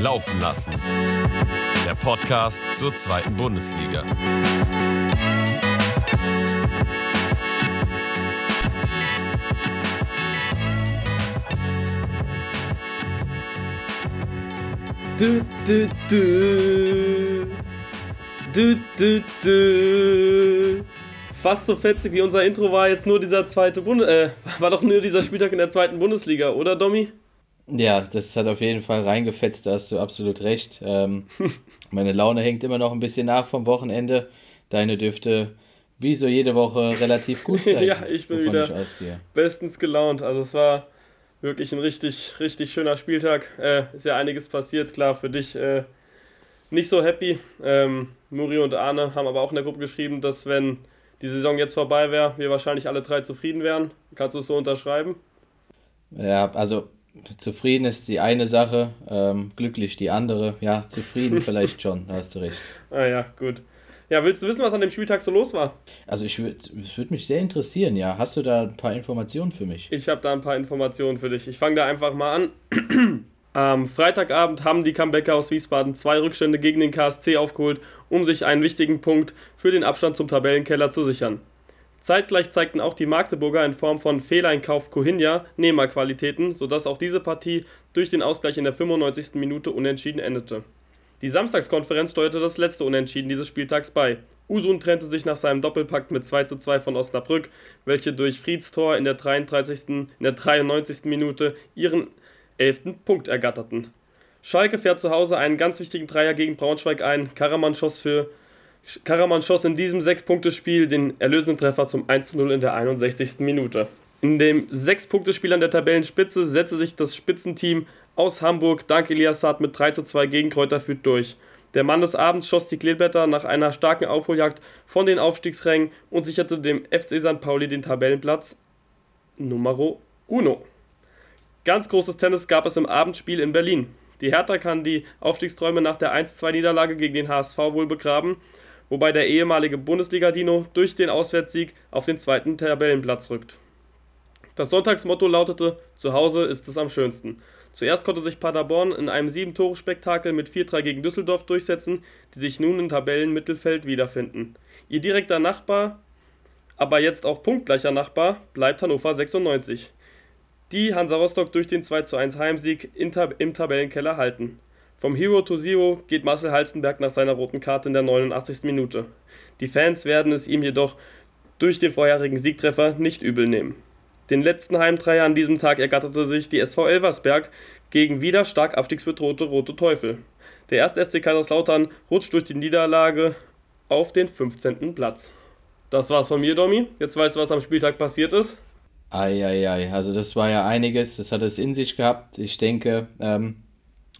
Laufen lassen. Der Podcast zur zweiten Bundesliga. Du, du, du. Du, du, du. Fast so fetzig wie unser Intro war jetzt nur dieser zweite Bund äh, war doch nur dieser Spieltag in der zweiten Bundesliga, oder Domi? Ja, das hat auf jeden Fall reingefetzt, da hast du absolut recht. Ähm, meine Laune hängt immer noch ein bisschen nach vom Wochenende. Deine dürfte wie so jede Woche relativ gut sein. ja, ich bin wieder ich bestens gelaunt. Also es war wirklich ein richtig, richtig schöner Spieltag. Äh, ist ja einiges passiert, klar, für dich äh, nicht so happy. Ähm, Muri und Arne haben aber auch in der Gruppe geschrieben, dass wenn die Saison jetzt vorbei wäre, wir wahrscheinlich alle drei zufrieden wären. Kannst du es so unterschreiben? Ja, also zufrieden ist die eine Sache, ähm, glücklich die andere. Ja, zufrieden vielleicht schon, da hast du recht. Ah ja, gut. Ja, willst du wissen, was an dem Spieltag so los war? Also ich würde, es würde mich sehr interessieren, ja. Hast du da ein paar Informationen für mich? Ich habe da ein paar Informationen für dich. Ich fange da einfach mal an. Am Freitagabend haben die Comebacker aus Wiesbaden zwei Rückstände gegen den KSC aufgeholt, um sich einen wichtigen Punkt für den Abstand zum Tabellenkeller zu sichern. Zeitgleich zeigten auch die Magdeburger in Form von Fehleinkauf Kohinja Nehmerqualitäten, sodass auch diese Partie durch den Ausgleich in der 95. Minute unentschieden endete. Die Samstagskonferenz steuerte das letzte Unentschieden dieses Spieltags bei. Usun trennte sich nach seinem Doppelpakt mit 2 zu 2 von Osnabrück, welche durch Frieds Tor in der, 33., in der 93. Minute ihren 11. Punkt ergatterten. Schalke fährt zu Hause einen ganz wichtigen Dreier gegen Braunschweig ein. Karaman schoss, für, Karaman schoss in diesem 6-Punkte-Spiel den erlösenden Treffer zum 1 zu 0 in der 61. Minute. In dem 6-Punkte-Spiel an der Tabellenspitze setzte sich das Spitzenteam aus Hamburg dank Elias Saad mit 3 zu 2 gegen Kräuter Fürth durch. Der Mann des Abends schoss die Kleeblätter nach einer starken Aufholjagd von den Aufstiegsrängen und sicherte dem FC St. Pauli den Tabellenplatz Numero uno. Ganz großes Tennis gab es im Abendspiel in Berlin. Die Hertha kann die Aufstiegsträume nach der 1-2-Niederlage gegen den HSV wohl begraben, wobei der ehemalige Bundesliga-Dino durch den Auswärtssieg auf den zweiten Tabellenplatz rückt. Das Sonntagsmotto lautete: Zu Hause ist es am schönsten. Zuerst konnte sich Paderborn in einem 7-Tore-Spektakel mit 4-3 gegen Düsseldorf durchsetzen, die sich nun im Tabellenmittelfeld wiederfinden. Ihr direkter Nachbar, aber jetzt auch punktgleicher Nachbar, bleibt Hannover 96. Die Hansa Rostock durch den 2:1 Heimsieg im Tabellenkeller halten. Vom Hero to Zero geht Marcel Halstenberg nach seiner roten Karte in der 89. Minute. Die Fans werden es ihm jedoch durch den vorherigen Siegtreffer nicht übel nehmen. Den letzten Heimdreier an diesem Tag ergatterte sich die SV Elversberg gegen wieder stark abstiegsbedrohte Rote Teufel. Der 1. FC Kaiserslautern rutscht durch die Niederlage auf den 15. Platz. Das war's von mir, Domi. Jetzt weißt du, was am Spieltag passiert ist. Eieiei, also das war ja einiges, das hat es in sich gehabt. Ich denke, ähm,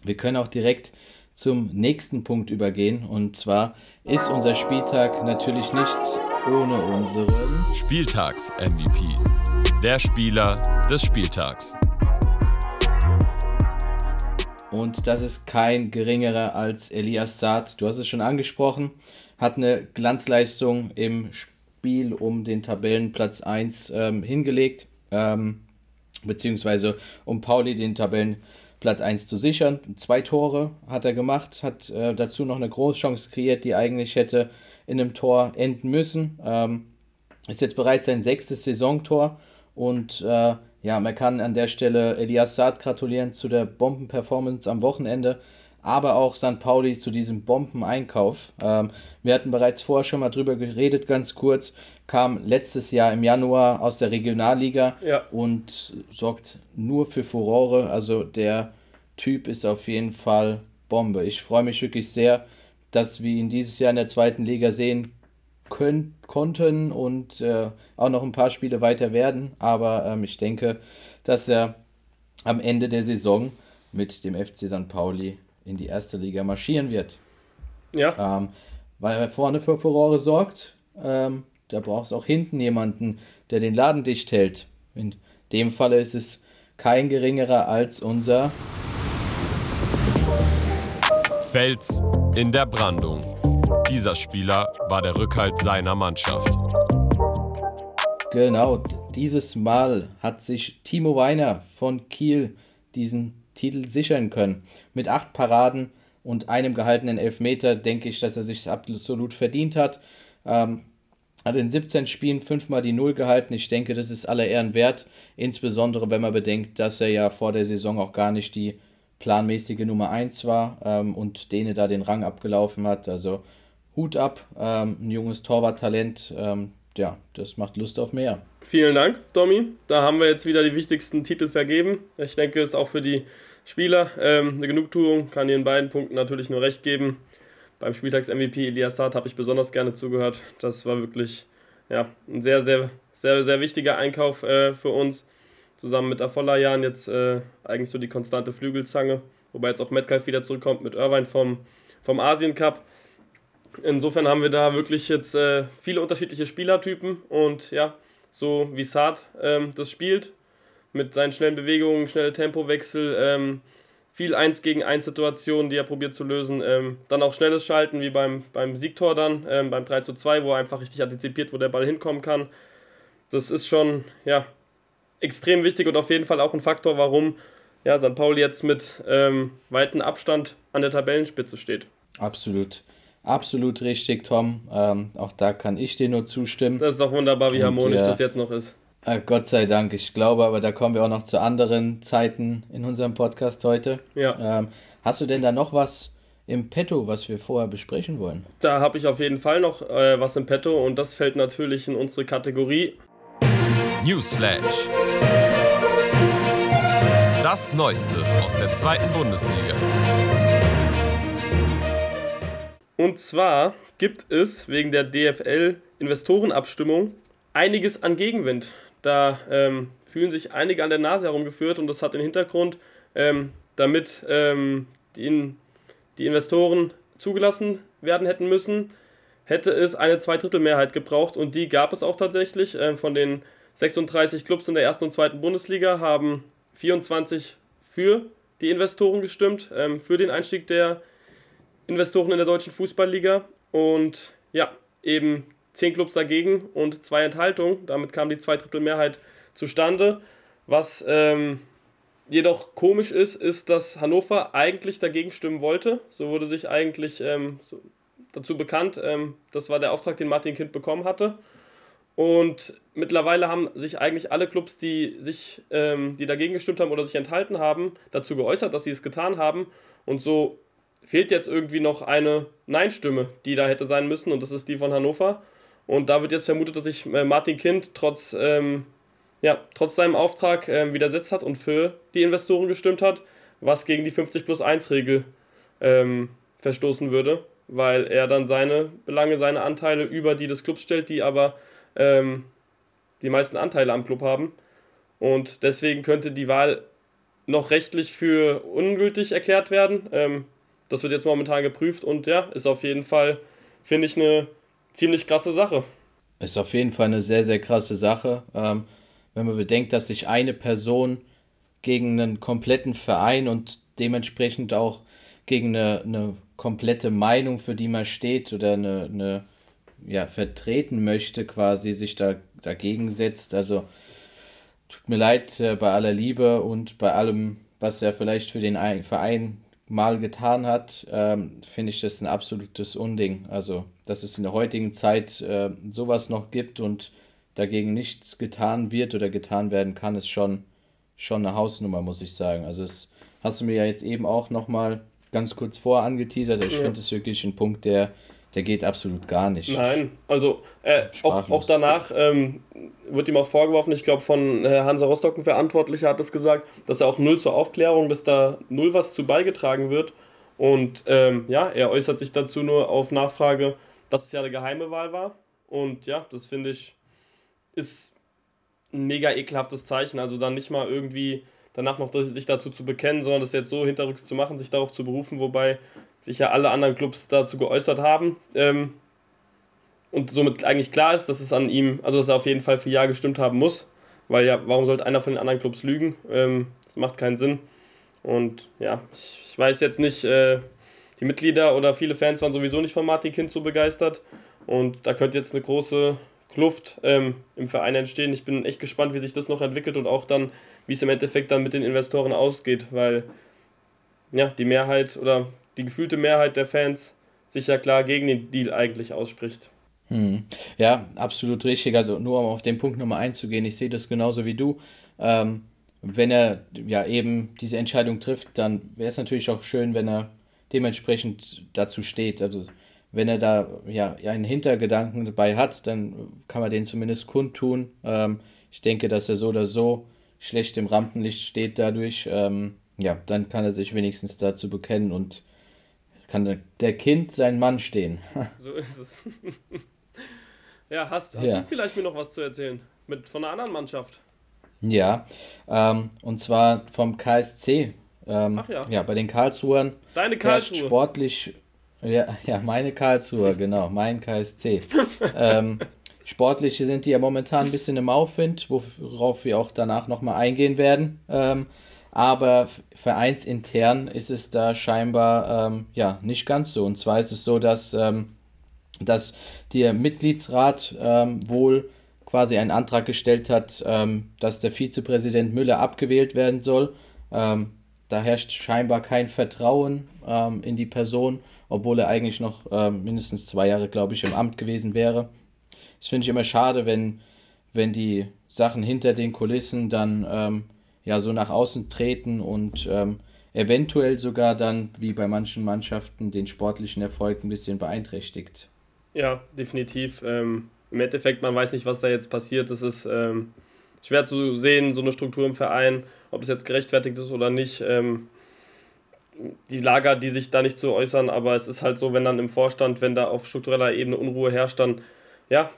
wir können auch direkt zum nächsten Punkt übergehen. Und zwar ist unser Spieltag natürlich nichts ohne unseren Spieltags-MVP. Der Spieler des Spieltags. Und das ist kein geringerer als Elias Saad. Du hast es schon angesprochen. Hat eine Glanzleistung im Spiel um den Tabellenplatz 1 ähm, hingelegt. Ähm, beziehungsweise um Pauli den Tabellenplatz 1 zu sichern. Zwei Tore hat er gemacht, hat äh, dazu noch eine Großchance kreiert, die eigentlich hätte in einem Tor enden müssen. Ähm, ist jetzt bereits sein sechstes Saisontor und äh, ja, man kann an der Stelle Elias Saad gratulieren zu der Bombenperformance am Wochenende, aber auch St. Pauli zu diesem Bombeneinkauf. Ähm, wir hatten bereits vorher schon mal drüber geredet, ganz kurz. Kam letztes Jahr im Januar aus der Regionalliga ja. und sorgt nur für Furore. Also der Typ ist auf jeden Fall Bombe. Ich freue mich wirklich sehr, dass wir ihn dieses Jahr in der zweiten Liga sehen können, konnten und äh, auch noch ein paar Spiele weiter werden. Aber ähm, ich denke, dass er am Ende der Saison mit dem FC St. Pauli in die erste Liga marschieren wird. Ja. Ähm, weil er vorne für Furore sorgt. Ähm, da braucht es auch hinten jemanden, der den Laden dicht hält. In dem Falle ist es kein geringerer als unser Fels in der Brandung. Dieser Spieler war der Rückhalt seiner Mannschaft. Genau, dieses Mal hat sich Timo Weiner von Kiel diesen Titel sichern können. Mit acht Paraden und einem gehaltenen Elfmeter denke ich, dass er sich absolut verdient hat. Ähm, hat in 17 Spielen fünfmal die Null gehalten. Ich denke, das ist aller Ehren wert, insbesondere wenn man bedenkt, dass er ja vor der Saison auch gar nicht die planmäßige Nummer 1 war ähm, und denen da den Rang abgelaufen hat. Also Hut ab, ähm, ein junges Torwarttalent. Ähm, ja, das macht Lust auf mehr. Vielen Dank, Domi. Da haben wir jetzt wieder die wichtigsten Titel vergeben. Ich denke, es ist auch für die Spieler ähm, eine Genugtuung. Kann in beiden Punkten natürlich nur recht geben. Beim Spieltags-MVP Elias Saad habe ich besonders gerne zugehört. Das war wirklich ja, ein sehr, sehr, sehr, sehr wichtiger Einkauf äh, für uns. Zusammen mit Afolayan jetzt äh, eigentlich so die konstante Flügelzange. Wobei jetzt auch Metcalf wieder zurückkommt mit Irvine vom, vom Asien Cup. Insofern haben wir da wirklich jetzt äh, viele unterschiedliche Spielertypen und ja, so wie Saad ähm, das spielt, mit seinen schnellen Bewegungen, schnelle Tempowechsel, ähm, viel 1 gegen 1 Situationen, die er probiert zu lösen. Ähm, dann auch schnelles Schalten, wie beim, beim Siegtor dann, ähm, beim 3 zu 2, wo er einfach richtig antizipiert, wo der Ball hinkommen kann. Das ist schon, ja, extrem wichtig und auf jeden Fall auch ein Faktor, warum ja, St. Pauli jetzt mit ähm, weitem Abstand an der Tabellenspitze steht. Absolut. Absolut richtig, Tom. Ähm, auch da kann ich dir nur zustimmen. Das ist doch wunderbar, wie harmonisch und, äh, das jetzt noch ist. Äh, Gott sei Dank. Ich glaube aber, da kommen wir auch noch zu anderen Zeiten in unserem Podcast heute. Ja. Ähm, hast du denn da noch was im Petto, was wir vorher besprechen wollen? Da habe ich auf jeden Fall noch äh, was im Petto und das fällt natürlich in unsere Kategorie Newsflash. Das Neueste aus der zweiten Bundesliga. Und zwar gibt es wegen der DFL-Investorenabstimmung einiges an Gegenwind. Da ähm, fühlen sich einige an der Nase herumgeführt und das hat den Hintergrund, ähm, damit ähm, die, die Investoren zugelassen werden hätten müssen, hätte es eine Zweidrittelmehrheit gebraucht und die gab es auch tatsächlich. Ähm, von den 36 Clubs in der ersten und zweiten Bundesliga haben 24 für die Investoren gestimmt, ähm, für den Einstieg der Investoren in der deutschen Fußballliga und ja, eben 10 Clubs dagegen und zwei Enthaltungen. Damit kam die Zweidrittelmehrheit zustande. Was ähm, jedoch komisch ist, ist, dass Hannover eigentlich dagegen stimmen wollte. So wurde sich eigentlich ähm, so dazu bekannt. Ähm, das war der Auftrag, den Martin Kind bekommen hatte. Und mittlerweile haben sich eigentlich alle Clubs, die sich, ähm, die dagegen gestimmt haben oder sich enthalten haben, dazu geäußert, dass sie es getan haben. Und so fehlt jetzt irgendwie noch eine Nein-Stimme, die da hätte sein müssen, und das ist die von Hannover. Und da wird jetzt vermutet, dass sich äh, Martin Kind trotz, ähm, ja, trotz seinem Auftrag äh, widersetzt hat und für die Investoren gestimmt hat, was gegen die 50 plus 1 Regel ähm, verstoßen würde, weil er dann seine Belange, seine Anteile über die des Clubs stellt, die aber ähm, die meisten Anteile am Club haben. Und deswegen könnte die Wahl noch rechtlich für ungültig erklärt werden. Ähm, das wird jetzt momentan geprüft und ja, ist auf jeden Fall, finde ich, eine ziemlich krasse Sache. Ist auf jeden Fall eine sehr, sehr krasse Sache. Ähm, wenn man bedenkt, dass sich eine Person gegen einen kompletten Verein und dementsprechend auch gegen eine, eine komplette Meinung, für die man steht oder eine, eine ja, vertreten möchte, quasi sich da dagegen setzt. Also tut mir leid äh, bei aller Liebe und bei allem, was er vielleicht für den Verein mal getan hat, ähm, finde ich das ein absolutes Unding. Also, dass es in der heutigen Zeit äh, sowas noch gibt und dagegen nichts getan wird oder getan werden kann, ist schon, schon eine Hausnummer, muss ich sagen. Also, das hast du mir ja jetzt eben auch nochmal ganz kurz vor angeteasert. Ich ja. finde das wirklich ein Punkt, der der geht absolut gar nicht. Nein, also äh, auch, auch danach ähm, wird ihm auch vorgeworfen, ich glaube von äh, Hansa Rostock ein Verantwortlicher hat es gesagt, dass er auch null zur Aufklärung, dass da null was zu beigetragen wird. Und ähm, ja, er äußert sich dazu nur auf Nachfrage, dass es ja eine geheime Wahl war. Und ja, das finde ich ist ein mega ekelhaftes Zeichen. Also dann nicht mal irgendwie danach noch sich dazu zu bekennen, sondern das jetzt so hinterrücks zu machen, sich darauf zu berufen, wobei sich ja alle anderen Clubs dazu geäußert haben. Ähm, und somit eigentlich klar ist, dass es an ihm, also dass er auf jeden Fall für Ja gestimmt haben muss. Weil ja, warum sollte einer von den anderen Clubs lügen? Ähm, das macht keinen Sinn. Und ja, ich, ich weiß jetzt nicht, äh, die Mitglieder oder viele Fans waren sowieso nicht von Martin Kind so begeistert. Und da könnte jetzt eine große Kluft ähm, im Verein entstehen. Ich bin echt gespannt, wie sich das noch entwickelt und auch dann, wie es im Endeffekt dann mit den Investoren ausgeht, weil ja, die Mehrheit oder die gefühlte Mehrheit der Fans sich ja klar gegen den Deal eigentlich ausspricht. Hm. Ja, absolut richtig. Also nur um auf den Punkt Nummer einzugehen, ich sehe das genauso wie du. Ähm, wenn er ja eben diese Entscheidung trifft, dann wäre es natürlich auch schön, wenn er dementsprechend dazu steht. Also wenn er da ja einen Hintergedanken dabei hat, dann kann man den zumindest kundtun. Ähm, ich denke, dass er so oder so schlecht im Rampenlicht steht dadurch. Ähm, ja, dann kann er sich wenigstens dazu bekennen und kann der Kind sein Mann stehen. so ist es. ja, hast, hast ja. du vielleicht mir noch was zu erzählen? Mit, von einer anderen Mannschaft? Ja, ähm, und zwar vom KSC. Ähm, Ach ja. Ja, bei den Karlsruhern. Deine Karlsruhe. Sportlich, ja, ja, meine Karlsruhe, genau, mein KSC. ähm, sportlich sind die ja momentan ein bisschen im Aufwind, worauf wir auch danach nochmal eingehen werden. Ähm, aber vereinsintern ist es da scheinbar ähm, ja, nicht ganz so. Und zwar ist es so, dass, ähm, dass der Mitgliedsrat ähm, wohl quasi einen Antrag gestellt hat, ähm, dass der Vizepräsident Müller abgewählt werden soll. Ähm, da herrscht scheinbar kein Vertrauen ähm, in die Person, obwohl er eigentlich noch mindestens zwei Jahre, glaube ich, im Amt gewesen wäre. Das finde ich immer schade, wenn, wenn die Sachen hinter den Kulissen dann ja so nach außen treten und ähm, eventuell sogar dann, wie bei manchen Mannschaften, den sportlichen Erfolg ein bisschen beeinträchtigt. Ja, definitiv. Ähm, Im Endeffekt, man weiß nicht, was da jetzt passiert. Es ist ähm, schwer zu sehen, so eine Struktur im Verein, ob es jetzt gerechtfertigt ist oder nicht. Ähm, die Lager, die sich da nicht zu äußern, aber es ist halt so, wenn dann im Vorstand, wenn da auf struktureller Ebene Unruhe herrscht, dann ja,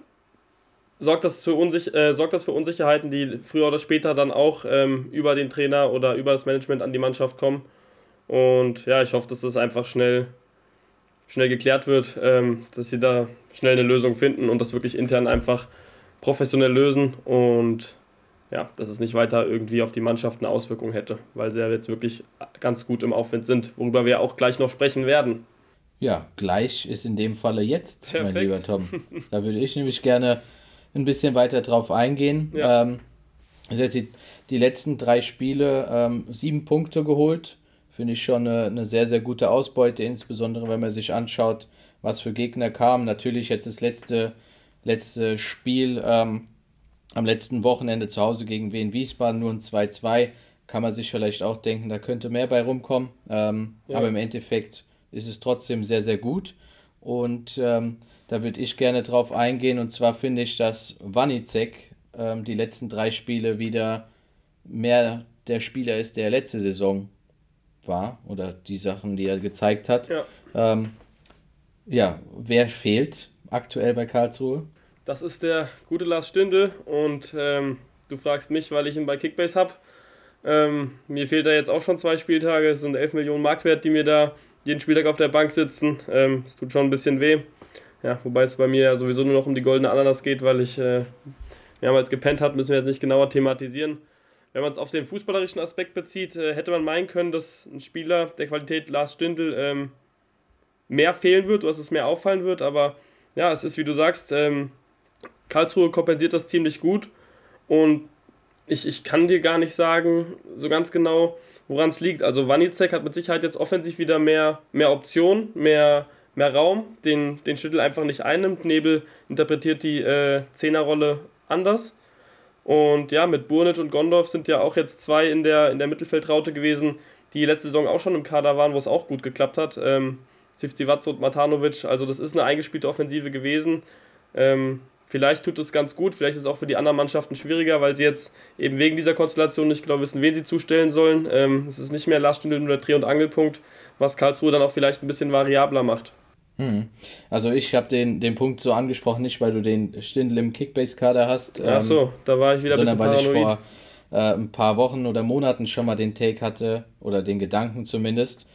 sorgt das, zu Unsich äh, sorgt das für Unsicherheiten, die früher oder später dann auch ähm, über den Trainer oder über das Management an die Mannschaft kommen. Und ja, ich hoffe, dass das einfach schnell, schnell geklärt wird, ähm, dass sie da schnell eine Lösung finden und das wirklich intern einfach professionell lösen und ja, dass es nicht weiter irgendwie auf die Mannschaft eine Auswirkung hätte, weil sie ja jetzt wirklich ganz gut im Aufwind sind, worüber wir auch gleich noch sprechen werden. Ja, gleich ist in dem Falle jetzt, Perfekt. mein lieber Tom. Da würde ich nämlich gerne ein bisschen weiter drauf eingehen. Ja. Ähm, also jetzt die, die letzten drei Spiele ähm, sieben Punkte geholt. Finde ich schon eine, eine, sehr, sehr gute Ausbeute, insbesondere wenn man sich anschaut, was für Gegner kamen. Natürlich jetzt das letzte, letzte Spiel ähm, am letzten Wochenende zu Hause gegen Wien Wiesbaden, nur ein 2-2. Kann man sich vielleicht auch denken, da könnte mehr bei rumkommen. Ähm, ja. Aber im Endeffekt ist es trotzdem sehr, sehr gut. Und ähm, da würde ich gerne drauf eingehen. Und zwar finde ich, dass Wanizek ähm, die letzten drei Spiele wieder mehr der Spieler ist, der letzte Saison war. Oder die Sachen, die er gezeigt hat. Ja, ähm, ja wer fehlt aktuell bei Karlsruhe? Das ist der gute Lars Stindl. Und ähm, du fragst mich, weil ich ihn bei Kickbase habe. Ähm, mir fehlt da jetzt auch schon zwei Spieltage. Es sind 11 Millionen Marktwert, die mir da jeden Spieltag auf der Bank sitzen. Es ähm, tut schon ein bisschen weh. Ja, wobei es bei mir ja sowieso nur noch um die goldene Ananas geht, weil ich äh, mehrmals gepennt habe, müssen wir jetzt nicht genauer thematisieren. Wenn man es auf den fußballerischen Aspekt bezieht, äh, hätte man meinen können, dass ein Spieler der Qualität Lars Stindl ähm, mehr fehlen wird, oder dass es mehr auffallen wird, aber ja, es ist wie du sagst, ähm, Karlsruhe kompensiert das ziemlich gut und ich, ich kann dir gar nicht sagen, so ganz genau, woran es liegt. Also Wanizek hat mit Sicherheit jetzt offensiv wieder mehr, mehr Optionen, mehr mehr Raum, den, den Schüttel einfach nicht einnimmt. Nebel interpretiert die äh, Zehnerrolle anders. Und ja, mit Burnic und Gondorf sind ja auch jetzt zwei in der, in der Mittelfeldraute gewesen, die letzte Saison auch schon im Kader waren, wo es auch gut geklappt hat. Ähm, Sivcivatz und Matanovic, also das ist eine eingespielte Offensive gewesen. Ähm, vielleicht tut es ganz gut, vielleicht ist es auch für die anderen Mannschaften schwieriger, weil sie jetzt eben wegen dieser Konstellation nicht genau wissen, wen sie zustellen sollen. Ähm, es ist nicht mehr Last nur der Dreh- und Angelpunkt, was Karlsruhe dann auch vielleicht ein bisschen variabler macht. Hm. Also ich habe den, den Punkt so angesprochen, nicht weil du den Stindl im Kickbase-Kader hast. Ähm, Ach so, da war ich wieder ein bisschen weil paranoid. ich vor äh, ein paar Wochen oder Monaten schon mal den Take hatte, oder den Gedanken zumindest.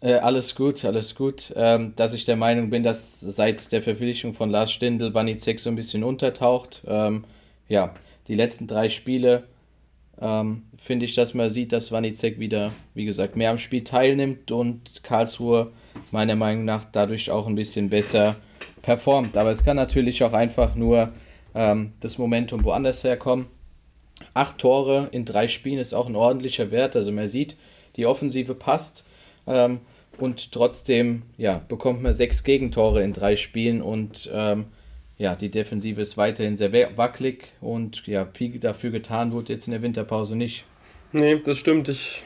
Äh, alles gut, alles gut. Ähm, dass ich der Meinung bin, dass seit der Verpflichtung von Lars Stindl Wanizek so ein bisschen untertaucht. Ähm, ja, die letzten drei Spiele ähm, finde ich, dass man sieht, dass Wanizek wieder, wie gesagt, mehr am Spiel teilnimmt und Karlsruhe meiner Meinung nach dadurch auch ein bisschen besser performt. Aber es kann natürlich auch einfach nur ähm, das Momentum woanders herkommen. Acht Tore in drei Spielen ist auch ein ordentlicher Wert. Also man sieht, die Offensive passt. Ähm, und trotzdem ja, bekommt man sechs Gegentore in drei Spielen und ähm, ja, die Defensive ist weiterhin sehr wackelig und ja, viel dafür getan wurde jetzt in der Winterpause nicht. Nee, das stimmt. Ich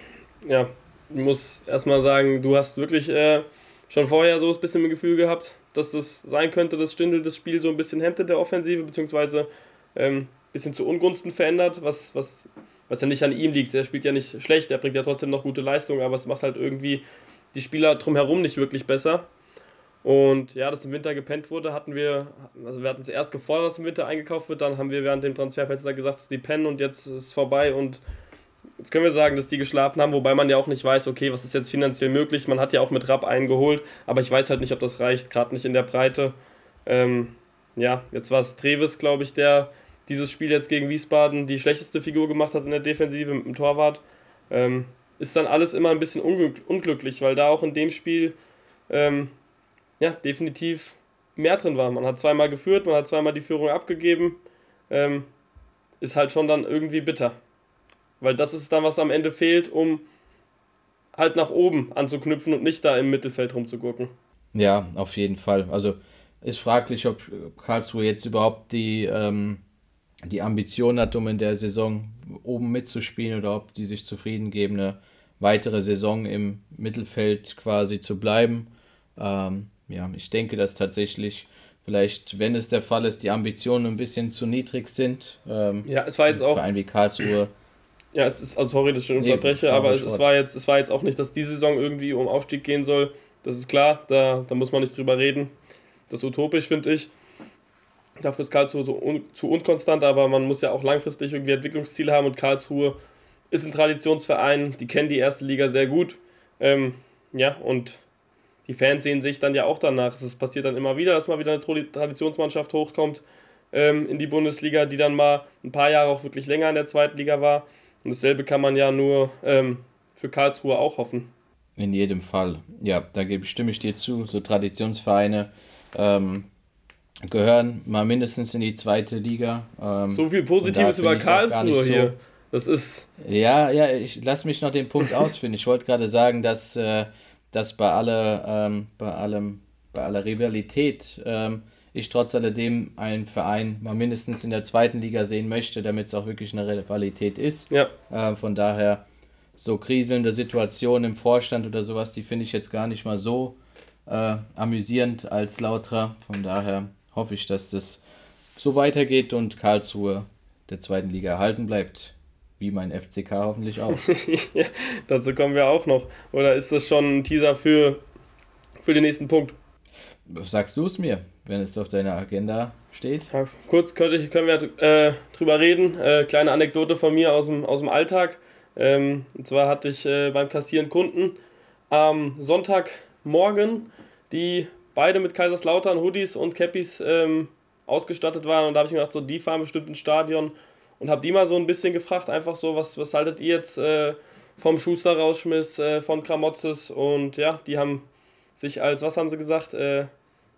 ja, muss erstmal sagen, du hast wirklich äh, schon vorher so ein bisschen ein Gefühl gehabt, dass das sein könnte, dass Stindl das Spiel so ein bisschen hemmte der Offensive, beziehungsweise ähm, ein bisschen zu Ungunsten verändert, was, was, was ja nicht an ihm liegt. Er spielt ja nicht schlecht, er bringt ja trotzdem noch gute Leistungen, aber es macht halt irgendwie die Spieler drumherum nicht wirklich besser. Und ja, dass im Winter gepennt wurde, hatten wir, also wir hatten es erst gefordert, dass im Winter eingekauft wird, dann haben wir während dem Transferfenster gesagt, die pennen und jetzt ist es vorbei und jetzt können wir sagen, dass die geschlafen haben, wobei man ja auch nicht weiß, okay, was ist jetzt finanziell möglich. Man hat ja auch mit Rapp eingeholt, aber ich weiß halt nicht, ob das reicht, gerade nicht in der Breite. Ähm, ja, jetzt war es Trevis, glaube ich, der dieses Spiel jetzt gegen Wiesbaden die schlechteste Figur gemacht hat in der Defensive mit dem Torwart. Ähm, ist dann alles immer ein bisschen unglücklich, weil da auch in dem Spiel ähm, ja, definitiv mehr drin war. Man hat zweimal geführt, man hat zweimal die Führung abgegeben. Ähm, ist halt schon dann irgendwie bitter. Weil das ist dann, was am Ende fehlt, um halt nach oben anzuknüpfen und nicht da im Mittelfeld rumzugucken. Ja, auf jeden Fall. Also ist fraglich, ob Karlsruhe jetzt überhaupt die, ähm, die Ambition hat, um in der Saison oben mitzuspielen oder ob die sich zufrieden geben, eine weitere Saison im Mittelfeld quasi zu bleiben. Ähm, ja, ich denke, dass tatsächlich vielleicht, wenn es der Fall ist, die Ambitionen ein bisschen zu niedrig sind. Ähm, ja, es war jetzt auch. Verein wie Karlsruhe. Ja, es ist, also sorry, dass ich schon unterbreche, nee, aber es, es, war jetzt, es war jetzt auch nicht, dass die Saison irgendwie um Aufstieg gehen soll. Das ist klar, da, da muss man nicht drüber reden. Das ist utopisch, finde ich. Dafür ist Karlsruhe so un, zu unkonstant, aber man muss ja auch langfristig irgendwie Entwicklungsziele haben und Karlsruhe ist ein Traditionsverein, die kennen die erste Liga sehr gut. Ähm, ja, und die Fans sehen sich dann ja auch danach. Es passiert dann immer wieder, dass mal wieder eine Traditionsmannschaft hochkommt ähm, in die Bundesliga, die dann mal ein paar Jahre auch wirklich länger in der zweiten Liga war. Und dasselbe kann man ja nur ähm, für Karlsruhe auch hoffen. In jedem Fall. Ja, da stimme ich dir zu. So Traditionsvereine ähm, gehören mal mindestens in die zweite Liga. Ähm, so viel Positives über Karlsruhe hier. Das ist. Ja, ja, ich lass mich noch den Punkt ausführen. Ich wollte gerade sagen, dass äh, dass bei aller, ähm, bei allem, bei aller Rivalität ähm, ich trotz alledem einen Verein mal mindestens in der zweiten Liga sehen möchte, damit es auch wirklich eine Rivalität ist. Ja. Äh, von daher so kriselnde Situationen im Vorstand oder sowas, die finde ich jetzt gar nicht mal so äh, amüsierend als Lautra. Von daher hoffe ich, dass das so weitergeht und Karlsruhe der zweiten Liga erhalten bleibt. Wie mein FCK hoffentlich auch. ja, dazu kommen wir auch noch. Oder ist das schon ein Teaser für, für den nächsten Punkt? Sagst du es mir, wenn es auf deiner Agenda steht? Ja, kurz könnte, können wir äh, drüber reden. Äh, kleine Anekdote von mir aus dem, aus dem Alltag. Ähm, und zwar hatte ich äh, beim Kassieren Kunden am Sonntagmorgen, die beide mit Kaiserslautern Hoodies und Cappies ähm, ausgestattet waren. Und da habe ich mir gedacht, so, die fahren bestimmt ins Stadion und habe die mal so ein bisschen gefragt, einfach so, was, was haltet ihr jetzt äh, vom Schuster-Rausschmiss, äh, von Kramotzes und ja, die haben sich als, was haben sie gesagt, äh,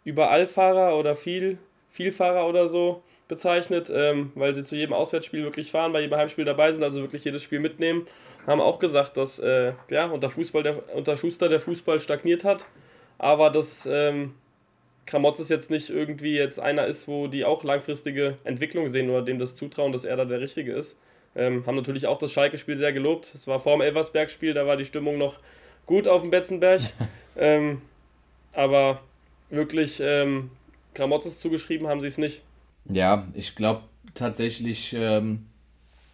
Überallfahrer oder viel, Vielfahrer oder so bezeichnet, ähm, weil sie zu jedem Auswärtsspiel wirklich fahren, bei jedem Heimspiel dabei sind, also wirklich jedes Spiel mitnehmen. Haben auch gesagt, dass äh, ja, unter, Fußball der, unter Schuster der Fußball stagniert hat, aber dass ähm, Kramotzes jetzt nicht irgendwie jetzt einer ist, wo die auch langfristige Entwicklung sehen oder dem das zutrauen, dass er da der Richtige ist. Ähm, haben natürlich auch das Schalke-Spiel sehr gelobt. Es war vor dem Elversberg-Spiel, da war die Stimmung noch gut auf dem Betzenberg. ähm, aber wirklich ähm, Kramotzes zugeschrieben haben sie es nicht. Ja, ich glaube tatsächlich, ähm,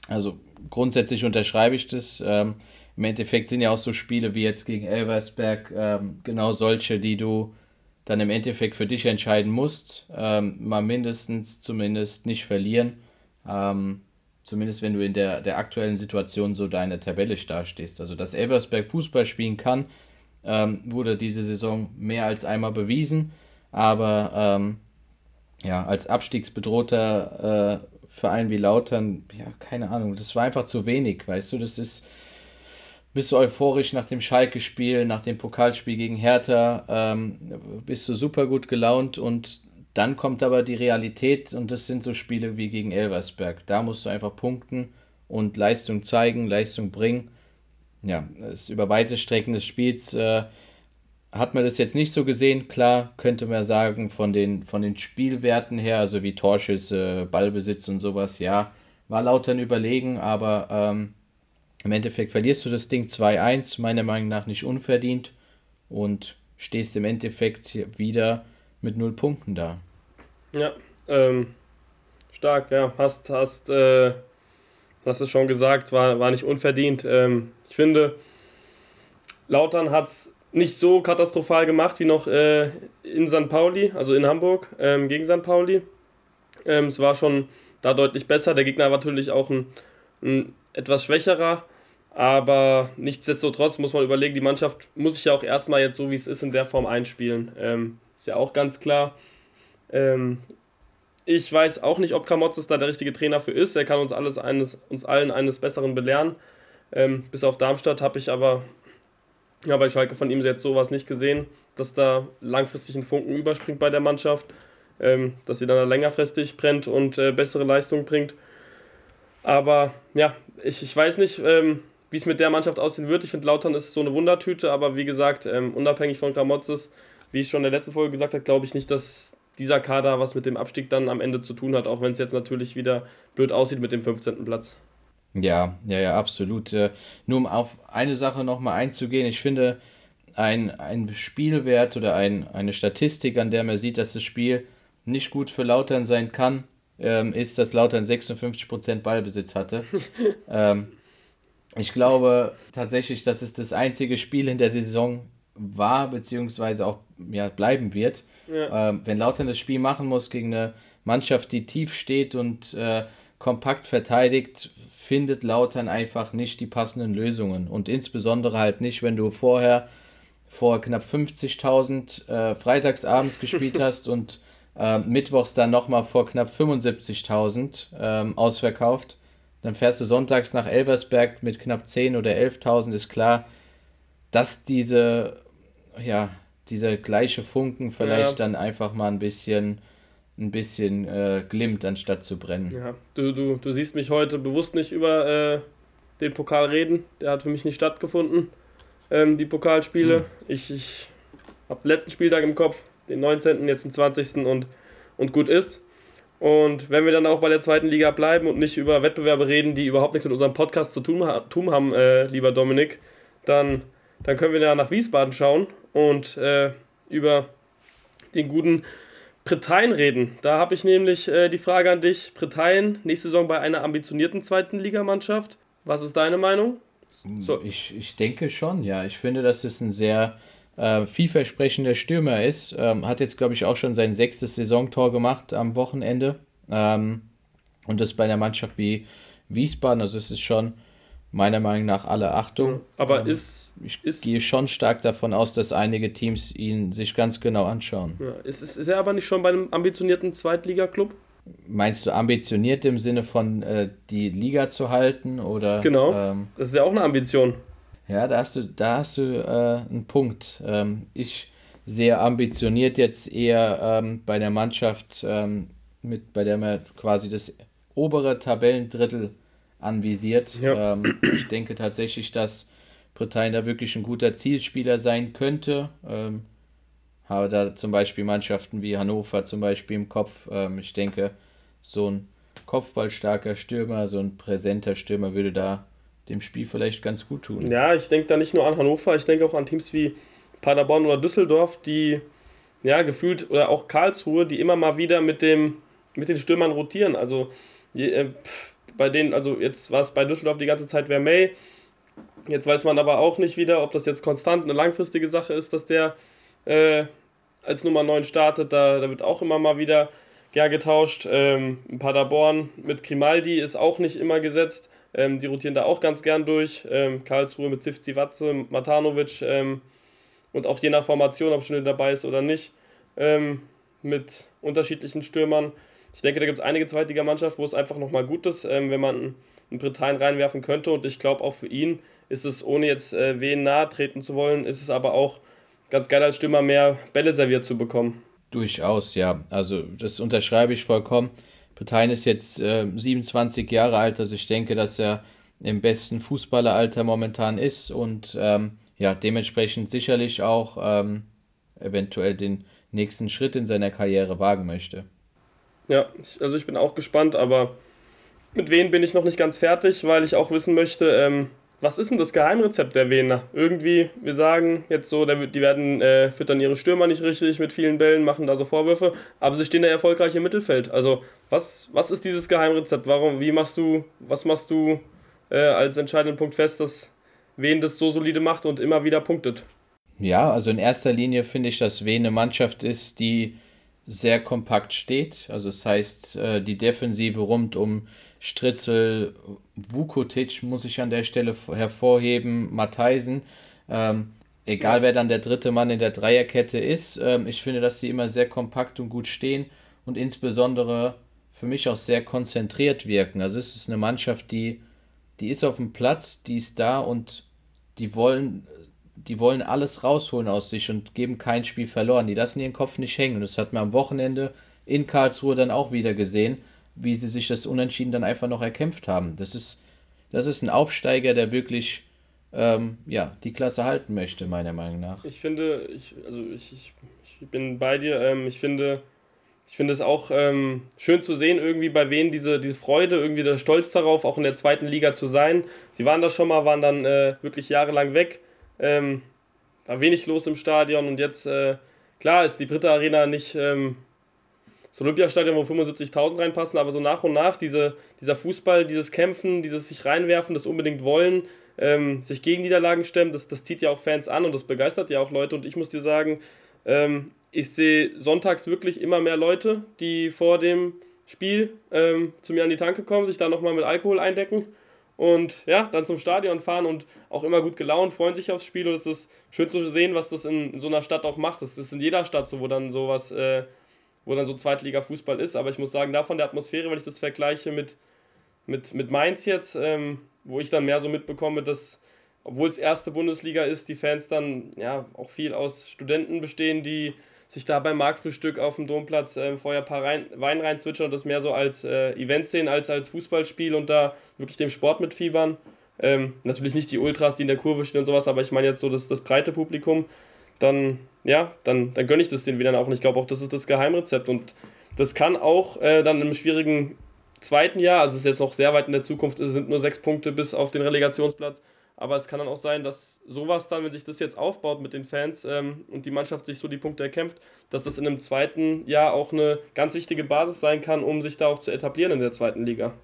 also grundsätzlich unterschreibe ich das. Ähm, Im Endeffekt sind ja auch so Spiele wie jetzt gegen Elversberg ähm, genau solche, die du dann im Endeffekt für dich entscheiden musst, ähm, mal mindestens zumindest nicht verlieren. Ähm, zumindest wenn du in der, der aktuellen Situation so deine Tabelle dastehst. Also, dass Elversberg Fußball spielen kann, ähm, wurde diese Saison mehr als einmal bewiesen. Aber ähm, ja, als abstiegsbedrohter äh, Verein wie Lautern, ja, keine Ahnung, das war einfach zu wenig, weißt du, das ist bist du euphorisch nach dem Schalke-Spiel, nach dem Pokalspiel gegen Hertha, ähm, bist du super gut gelaunt und dann kommt aber die Realität und das sind so Spiele wie gegen Elversberg. Da musst du einfach punkten und Leistung zeigen, Leistung bringen. Ja, es über weite Strecken des Spiels äh, hat man das jetzt nicht so gesehen. Klar, könnte man sagen, von den, von den Spielwerten her, also wie Torschüsse, Ballbesitz und sowas, ja, war Lautern überlegen, aber ähm, im Endeffekt verlierst du das Ding 2-1, meiner Meinung nach nicht unverdient und stehst im Endeffekt wieder mit null Punkten da. Ja, ähm, stark, ja. Hast, hast, äh, hast es schon gesagt, war, war nicht unverdient. Ähm, ich finde, Lautern hat es nicht so katastrophal gemacht wie noch äh, in St. Pauli, also in Hamburg, ähm, gegen St. Pauli. Ähm, es war schon da deutlich besser. Der Gegner war natürlich auch ein, ein etwas schwächerer, aber nichtsdestotrotz muss man überlegen, die Mannschaft muss sich ja auch erstmal jetzt so wie es ist in der Form einspielen. Ähm, ist ja auch ganz klar. Ähm, ich weiß auch nicht, ob Kramotzes da der richtige Trainer für ist. Er kann uns, alles eines, uns allen eines Besseren belehren. Ähm, bis auf Darmstadt habe ich aber ja, bei Schalke von ihm jetzt sowas nicht gesehen, dass da langfristig ein Funken überspringt bei der Mannschaft, ähm, dass sie dann längerfristig brennt und äh, bessere Leistung bringt. Aber ja, ich, ich weiß nicht, ähm, wie es mit der Mannschaft aussehen wird. Ich finde, Lautern ist so eine Wundertüte, aber wie gesagt, ähm, unabhängig von Gramotzes, wie ich schon in der letzten Folge gesagt habe, glaube ich nicht, dass dieser Kader was mit dem Abstieg dann am Ende zu tun hat, auch wenn es jetzt natürlich wieder blöd aussieht mit dem 15. Platz. Ja, ja, ja, absolut. Äh, nur um auf eine Sache nochmal einzugehen, ich finde, ein, ein Spielwert oder ein, eine Statistik, an der man sieht, dass das Spiel nicht gut für Lautern sein kann, ähm, ist, dass Lautern 56% Ballbesitz hatte. ähm, ich glaube tatsächlich, dass es das einzige Spiel in der Saison war, beziehungsweise auch ja, bleiben wird. Ja. Ähm, wenn Lautern das Spiel machen muss gegen eine Mannschaft, die tief steht und äh, kompakt verteidigt, findet Lautern einfach nicht die passenden Lösungen. Und insbesondere halt nicht, wenn du vorher vor knapp 50.000 äh, freitagsabends gespielt hast und äh, mittwochs dann nochmal vor knapp 75.000 ähm, ausverkauft. Dann fährst du sonntags nach Elversberg mit knapp 10.000 oder 11.000. Ist klar, dass diese, ja, dieser gleiche Funken vielleicht ja. dann einfach mal ein bisschen ein bisschen äh, glimmt, anstatt zu brennen. Ja, du, du, du siehst mich heute bewusst nicht über äh, den Pokal reden. Der hat für mich nicht stattgefunden, ähm, die Pokalspiele. Hm. Ich, ich habe den letzten Spieltag im Kopf, den 19., jetzt den 20. und, und gut ist. Und wenn wir dann auch bei der zweiten Liga bleiben und nicht über Wettbewerbe reden, die überhaupt nichts mit unserem Podcast zu tun, tun haben, äh, lieber Dominik, dann, dann können wir ja nach Wiesbaden schauen und äh, über den guten Pretain reden. Da habe ich nämlich äh, die Frage an dich. Pretain, nächste Saison bei einer ambitionierten zweiten Ligamannschaft. Was ist deine Meinung? So. Ich, ich denke schon, ja. Ich finde, dass es ein sehr äh, vielversprechender Stürmer ist. Ähm, hat jetzt, glaube ich, auch schon sein sechstes Saisontor gemacht am Wochenende. Ähm, und das bei einer Mannschaft wie Wiesbaden. Also es ist schon meiner Meinung nach alle Achtung. Aber ähm, ist ich ist, gehe schon stark davon aus, dass einige Teams ihn sich ganz genau anschauen. Ja, ist, ist, ist er aber nicht schon bei einem ambitionierten Zweitligaklub? Meinst du ambitioniert im Sinne von äh, die Liga zu halten oder? Genau. Ähm, das ist ja auch eine Ambition. Ja, da hast du, da hast du äh, einen Punkt. Ähm, ich sehe ambitioniert jetzt eher ähm, bei der Mannschaft, ähm, mit, bei der man quasi das obere Tabellendrittel anvisiert. Ja. Ähm, ich denke tatsächlich, dass Britannien da wirklich ein guter Zielspieler sein könnte. Ähm, habe da zum Beispiel Mannschaften wie Hannover zum Beispiel im Kopf. Ähm, ich denke, so ein kopfballstarker Stürmer, so ein präsenter Stürmer würde da dem Spiel vielleicht ganz gut tun. Ja, ich denke da nicht nur an Hannover, ich denke auch an Teams wie Paderborn oder Düsseldorf, die ja gefühlt oder auch Karlsruhe, die immer mal wieder mit dem mit den Stürmern rotieren. Also je, äh, bei denen, also jetzt war es bei Düsseldorf die ganze Zeit Vermey, Jetzt weiß man aber auch nicht wieder, ob das jetzt konstant eine langfristige Sache ist, dass der äh, als Nummer 9 startet. Da, da wird auch immer mal wieder gern getauscht. Ähm, Paderborn mit Grimaldi ist auch nicht immer gesetzt. Ähm, die rotieren da auch ganz gern durch. Ähm, Karlsruhe mit Zivzi Watze, Matanovic ähm, und auch je nach Formation, ob Schnell dabei ist oder nicht, ähm, mit unterschiedlichen Stürmern. Ich denke, da gibt es einige Zweitligamannschaften, wo es einfach nochmal gut ist, ähm, wenn man einen Britannien reinwerfen könnte. Und ich glaube auch für ihn ist es, ohne jetzt äh, wen nahe treten zu wollen, ist es aber auch ganz geil als Stürmer mehr Bälle serviert zu bekommen. Durchaus, ja. Also das unterschreibe ich vollkommen. Petain ist jetzt äh, 27 Jahre alt, also ich denke, dass er im besten Fußballeralter momentan ist und ähm, ja, dementsprechend sicherlich auch ähm, eventuell den nächsten Schritt in seiner Karriere wagen möchte. Ja, also ich bin auch gespannt, aber mit Wen bin ich noch nicht ganz fertig, weil ich auch wissen möchte, ähm, was ist denn das Geheimrezept der Wiener? Irgendwie, wir sagen jetzt so, die werden äh, füttern ihre Stürmer nicht richtig mit vielen Bällen, machen da so Vorwürfe, aber sie stehen da erfolgreich im Mittelfeld. Also, was, was ist dieses Geheimrezept? Warum, wie machst du, was machst du äh, als entscheidenden Punkt fest, dass Wen das so solide macht und immer wieder punktet? Ja, also in erster Linie finde ich, dass Wen eine Mannschaft ist, die sehr kompakt steht. Also das heißt, äh, die Defensive rund um Stritzel, Vukotic muss ich an der Stelle hervorheben, Matheisen. Ähm, egal wer dann der dritte Mann in der Dreierkette ist, ähm, ich finde, dass sie immer sehr kompakt und gut stehen und insbesondere für mich auch sehr konzentriert wirken. Also es ist eine Mannschaft, die, die ist auf dem Platz, die ist da und die wollen die wollen alles rausholen aus sich und geben kein Spiel verloren. Die lassen ihren Kopf nicht hängen. Und das hat man am Wochenende in Karlsruhe dann auch wieder gesehen, wie sie sich das Unentschieden dann einfach noch erkämpft haben. Das ist, das ist ein Aufsteiger, der wirklich ähm, ja, die Klasse halten möchte, meiner Meinung nach. Ich finde, ich, also ich, ich, ich bin bei dir, ähm, ich finde, ich finde es auch ähm, schön zu sehen, irgendwie bei wen diese, diese Freude, irgendwie der Stolz darauf, auch in der zweiten Liga zu sein. Sie waren da schon mal, waren dann äh, wirklich jahrelang weg ähm, war wenig los im Stadion und jetzt, äh, klar, ist die Britta Arena nicht ähm, das Olympiastadion, wo 75.000 reinpassen, aber so nach und nach diese, dieser Fußball, dieses Kämpfen, dieses sich reinwerfen, das unbedingt wollen, ähm, sich gegen Niederlagen stemmen, das, das zieht ja auch Fans an und das begeistert ja auch Leute. Und ich muss dir sagen, ähm, ich sehe sonntags wirklich immer mehr Leute, die vor dem Spiel ähm, zu mir an die Tanke kommen, sich da nochmal mit Alkohol eindecken und ja, dann zum Stadion fahren und auch immer gut gelaunt, freuen sich aufs Spiel und es ist schön zu sehen, was das in, so einer Stadt auch macht. Das ist in jeder Stadt so, wo dann sowas, äh, wo dann so Zweitliga-Fußball ist. Aber ich muss sagen, davon der Atmosphäre, wenn ich das vergleiche mit, mit, mit Mainz jetzt, ähm, wo ich dann mehr so mitbekomme, dass, obwohl es erste Bundesliga ist, die Fans dann ja auch viel aus Studenten bestehen, die sich da beim Marktfrühstück auf dem Domplatz äh, vorher ein paar rein, Wein reinzwitschern und das mehr so als äh, Event sehen als als Fußballspiel und da wirklich dem Sport mitfiebern. Ähm, natürlich nicht die Ultras, die in der Kurve stehen und sowas, aber ich meine jetzt so das, das breite Publikum, dann, ja, dann, dann gönne ich das den wieder auch. Und ich glaube auch, das ist das Geheimrezept. Und das kann auch äh, dann im schwierigen zweiten Jahr, also es ist jetzt noch sehr weit in der Zukunft, es sind nur sechs Punkte bis auf den Relegationsplatz, aber es kann dann auch sein, dass sowas dann, wenn sich das jetzt aufbaut mit den Fans ähm, und die Mannschaft sich so die Punkte erkämpft, dass das in einem zweiten Jahr auch eine ganz wichtige Basis sein kann, um sich da auch zu etablieren in der zweiten Liga.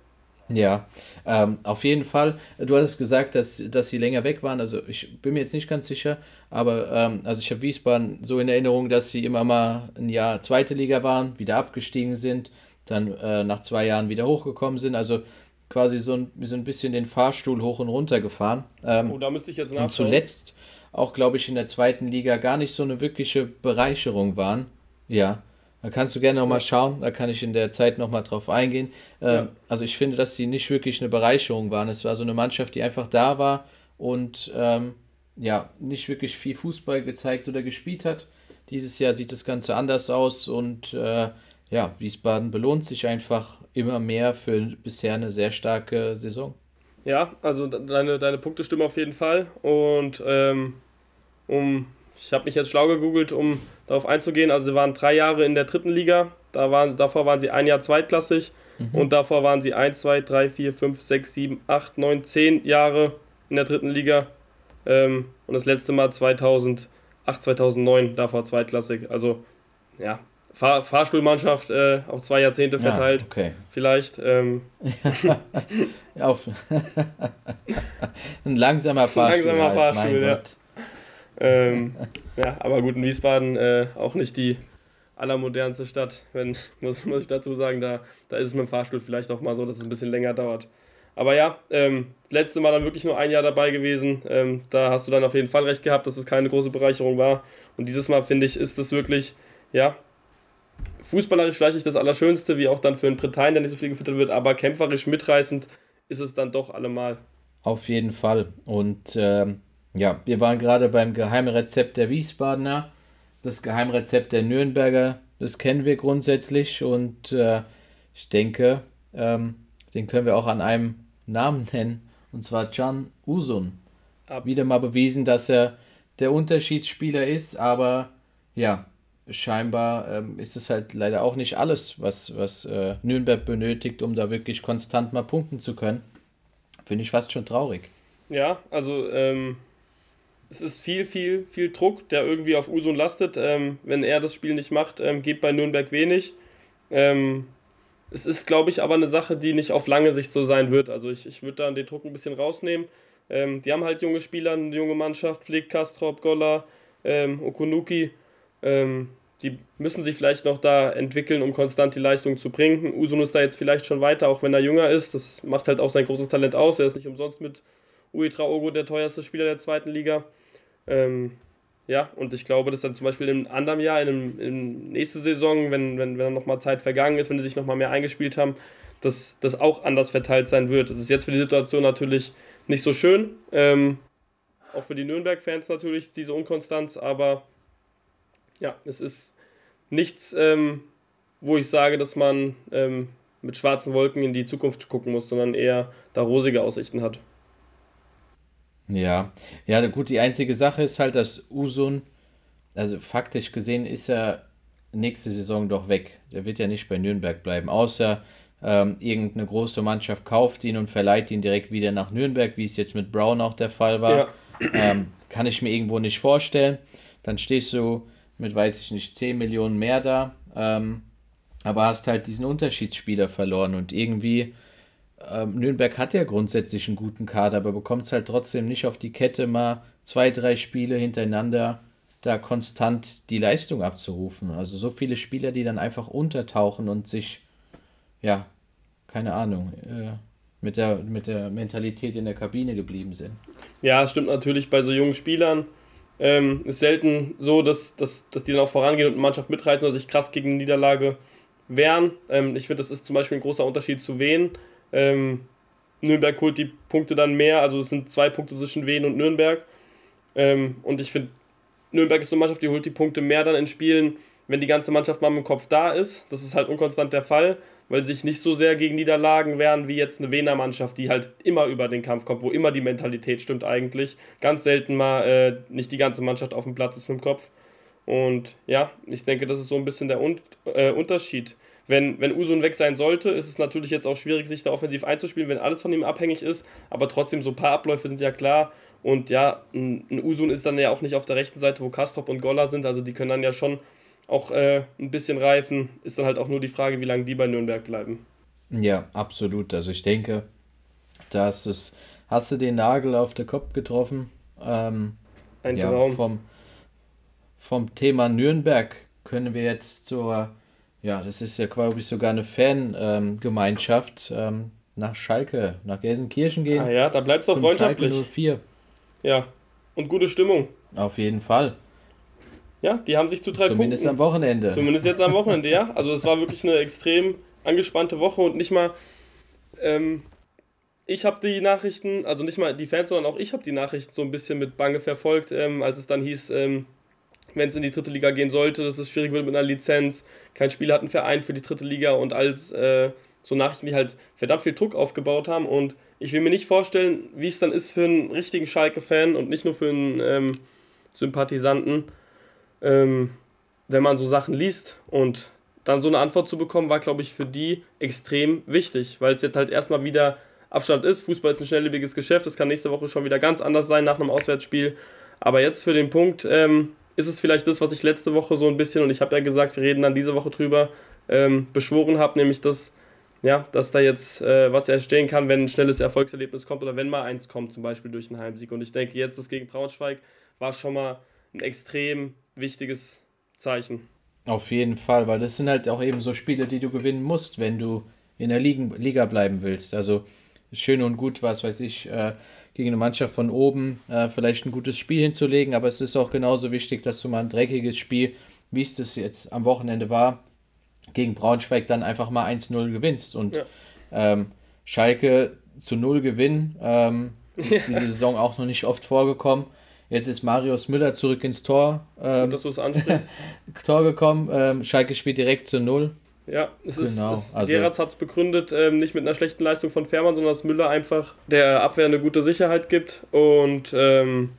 Ja, ähm, auf jeden Fall. Du hattest gesagt, dass, dass sie länger weg waren. Also ich bin mir jetzt nicht ganz sicher, aber ähm, also ich habe Wiesbaden so in Erinnerung, dass sie immer mal ein Jahr zweite Liga waren, wieder abgestiegen sind, dann äh, nach zwei Jahren wieder hochgekommen sind. Also quasi so ein, so ein bisschen den Fahrstuhl hoch und runter gefahren. Ähm, oh, da müsste ich jetzt nachschauen. Und zuletzt auch, glaube ich, in der zweiten Liga gar nicht so eine wirkliche Bereicherung waren. Ja, da kannst du gerne nochmal schauen, da kann ich in der Zeit nochmal drauf eingehen. Ähm, ja. Also ich finde, dass sie nicht wirklich eine Bereicherung waren. Es war so eine Mannschaft, die einfach da war und ähm, ja, nicht wirklich viel Fußball gezeigt oder gespielt hat. Dieses Jahr sieht das Ganze anders aus und äh, ja, Wiesbaden belohnt sich einfach immer mehr für bisher eine sehr starke Saison. Ja, also deine, deine Punkte stimmen auf jeden Fall. Und ähm, um, ich habe mich jetzt schlau gegoogelt, um darauf einzugehen. Also sie waren drei Jahre in der dritten Liga, da waren, davor waren sie ein Jahr zweitklassig mhm. und davor waren sie 1, 2, 3, 4, 5, 6, 7, 8, 9, 10 Jahre in der dritten Liga. Ähm, und das letzte Mal 2008, 2009, davor zweitklassig. Also ja, Fahr Fahrstuhlmannschaft äh, auf zwei Jahrzehnte verteilt. Ja, okay. Vielleicht. Ähm. auf ein langsamer Fahrstuhl. Ein langsamer halt, Fahrstuhl, ja. Ähm, ja, aber gut, in Wiesbaden äh, auch nicht die allermodernste Stadt, wenn, muss, muss ich dazu sagen, da, da ist es mit dem Fahrstuhl vielleicht auch mal so, dass es ein bisschen länger dauert. Aber ja, ähm, letzte Mal dann wirklich nur ein Jahr dabei gewesen. Ähm, da hast du dann auf jeden Fall recht gehabt, dass es keine große Bereicherung war. Und dieses Mal, finde ich, ist es wirklich, ja, fußballerisch vielleicht nicht das Allerschönste, wie auch dann für einen Bretagne, der nicht so viel gefüttert wird, aber kämpferisch mitreißend ist es dann doch allemal. Auf jeden Fall. Und ähm, ja, wir waren gerade beim Geheimrezept der Wiesbadener. Das Geheimrezept der Nürnberger, das kennen wir grundsätzlich und äh, ich denke, ähm, den können wir auch an einem Namen nennen. Und zwar Can Usun. Ab. Wieder mal bewiesen, dass er der Unterschiedsspieler ist, aber ja, scheinbar ähm, ist es halt leider auch nicht alles, was, was äh, Nürnberg benötigt, um da wirklich konstant mal punkten zu können. Finde ich fast schon traurig. Ja, also ähm, es ist viel, viel, viel Druck, der irgendwie auf Usun lastet. Ähm, wenn er das Spiel nicht macht, ähm, geht bei Nürnberg wenig. Ähm, es ist, glaube ich, aber eine Sache, die nicht auf lange Sicht so sein wird. Also ich, ich würde da den Druck ein bisschen rausnehmen. Ähm, die haben halt junge Spieler, eine junge Mannschaft, Flick, Kastrop, Golla, ähm, Okunuki. Ähm, die müssen sich vielleicht noch da entwickeln, um konstant die Leistung zu bringen. Usun ist da jetzt vielleicht schon weiter, auch wenn er jünger ist. Das macht halt auch sein großes Talent aus. Er ist nicht umsonst mit Uitra Ogo der teuerste Spieler der zweiten Liga. Ähm, ja, und ich glaube, dass dann zum Beispiel im anderen Jahr, in, einem, in nächste Saison, wenn, wenn, wenn dann nochmal Zeit vergangen ist, wenn die sich nochmal mehr eingespielt haben, dass das auch anders verteilt sein wird. Das ist jetzt für die Situation natürlich nicht so schön. Ähm, auch für die Nürnberg-Fans natürlich diese Unkonstanz, aber ja, es ist nichts, ähm, wo ich sage, dass man ähm, mit schwarzen Wolken in die Zukunft gucken muss, sondern eher da rosige Aussichten hat. Ja, ja, gut, die einzige Sache ist halt, dass Usun, also faktisch gesehen, ist er nächste Saison doch weg. Der wird ja nicht bei Nürnberg bleiben, außer ähm, irgendeine große Mannschaft kauft ihn und verleiht ihn direkt wieder nach Nürnberg, wie es jetzt mit Brown auch der Fall war. Ja. Ähm, kann ich mir irgendwo nicht vorstellen. Dann stehst du mit, weiß ich nicht, 10 Millionen mehr da, ähm, aber hast halt diesen Unterschiedsspieler verloren und irgendwie ähm, Nürnberg hat ja grundsätzlich einen guten Kader, aber bekommt es halt trotzdem nicht auf die Kette, mal zwei, drei Spiele hintereinander da konstant die Leistung abzurufen. Also so viele Spieler, die dann einfach untertauchen und sich, ja, keine Ahnung, äh, mit, der, mit der Mentalität in der Kabine geblieben sind. Ja, es stimmt natürlich bei so jungen Spielern. Ähm, ist selten so, dass, dass, dass die dann auch vorangehen und eine Mannschaft mitreißen oder sich krass gegen eine Niederlage wehren. Ähm, ich finde, das ist zum Beispiel ein großer Unterschied zu Wien ähm, Nürnberg holt die Punkte dann mehr, also es sind zwei Punkte zwischen Wien und Nürnberg. Ähm, und ich finde, Nürnberg ist eine Mannschaft, die holt die Punkte mehr dann in Spielen, wenn die ganze Mannschaft mal im Kopf da ist. Das ist halt unkonstant der Fall, weil sie sich nicht so sehr gegen Niederlagen wehren wie jetzt eine Wiener Mannschaft, die halt immer über den Kampf kommt, wo immer die Mentalität stimmt eigentlich. Ganz selten mal äh, nicht die ganze Mannschaft auf dem Platz ist mit dem Kopf. Und ja, ich denke, das ist so ein bisschen der Un äh, Unterschied wenn, wenn Usun weg sein sollte, ist es natürlich jetzt auch schwierig, sich da offensiv einzuspielen, wenn alles von ihm abhängig ist. Aber trotzdem, so ein paar Abläufe sind ja klar. Und ja, ein, ein Usun ist dann ja auch nicht auf der rechten Seite, wo Kastrop und Golla sind. Also die können dann ja schon auch äh, ein bisschen reifen. Ist dann halt auch nur die Frage, wie lange die bei Nürnberg bleiben. Ja, absolut. Also ich denke, dass es. Hast du den Nagel auf den Kopf getroffen? Ähm, Ein ja, Traum. Vom, vom Thema Nürnberg können wir jetzt zur ja, das ist ja, glaube ich, sogar eine Fangemeinschaft ähm, nach Schalke, nach Gelsenkirchen gehen. Ah ja, da bleibt es doch freundschaftlich. Schalke 04. Ja, und gute Stimmung. Auf jeden Fall. Ja, die haben sich zu drei Zumindest Punkten, am Wochenende. Zumindest jetzt am Wochenende, ja. Also es war wirklich eine extrem angespannte Woche und nicht mal ähm, ich habe die Nachrichten, also nicht mal die Fans, sondern auch ich habe die Nachrichten so ein bisschen mit Bange verfolgt, ähm, als es dann hieß, ähm, wenn es in die dritte Liga gehen sollte, dass es schwierig wird mit einer Lizenz. Kein Spieler hat einen Verein für die dritte Liga und alles äh, so Nachrichten, die halt verdammt viel Druck aufgebaut haben. Und ich will mir nicht vorstellen, wie es dann ist für einen richtigen Schalke-Fan und nicht nur für einen ähm, Sympathisanten, ähm, wenn man so Sachen liest. Und dann so eine Antwort zu bekommen, war, glaube ich, für die extrem wichtig, weil es jetzt halt erstmal wieder Abstand ist. Fußball ist ein schnelllebiges Geschäft, das kann nächste Woche schon wieder ganz anders sein nach einem Auswärtsspiel. Aber jetzt für den Punkt, ähm, ist es vielleicht das, was ich letzte Woche so ein bisschen, und ich habe ja gesagt, wir reden dann diese Woche drüber, ähm, beschworen habe, nämlich dass, ja, dass da jetzt äh, was entstehen kann, wenn ein schnelles Erfolgserlebnis kommt oder wenn mal eins kommt, zum Beispiel durch einen Heimsieg. Und ich denke, jetzt das gegen Braunschweig war schon mal ein extrem wichtiges Zeichen. Auf jeden Fall, weil das sind halt auch eben so Spiele, die du gewinnen musst, wenn du in der Liga bleiben willst. Also schön und gut, was weiß ich, äh, gegen eine Mannschaft von oben äh, vielleicht ein gutes Spiel hinzulegen, aber es ist auch genauso wichtig, dass du mal ein dreckiges Spiel, wie es das jetzt am Wochenende war, gegen Braunschweig dann einfach mal 1-0 gewinnst. Und ja. ähm, Schalke zu 0 gewinnen, ähm, ist ja. diese Saison auch noch nicht oft vorgekommen. Jetzt ist Marius Müller zurück ins Tor. Ähm, das, was Tor gekommen. Ähm, Schalke spielt direkt zu 0. Ja, es genau. ist, es, also, Geratz hat es begründet, ähm, nicht mit einer schlechten Leistung von Fährmann, sondern dass Müller einfach der Abwehr eine gute Sicherheit gibt. Und ähm,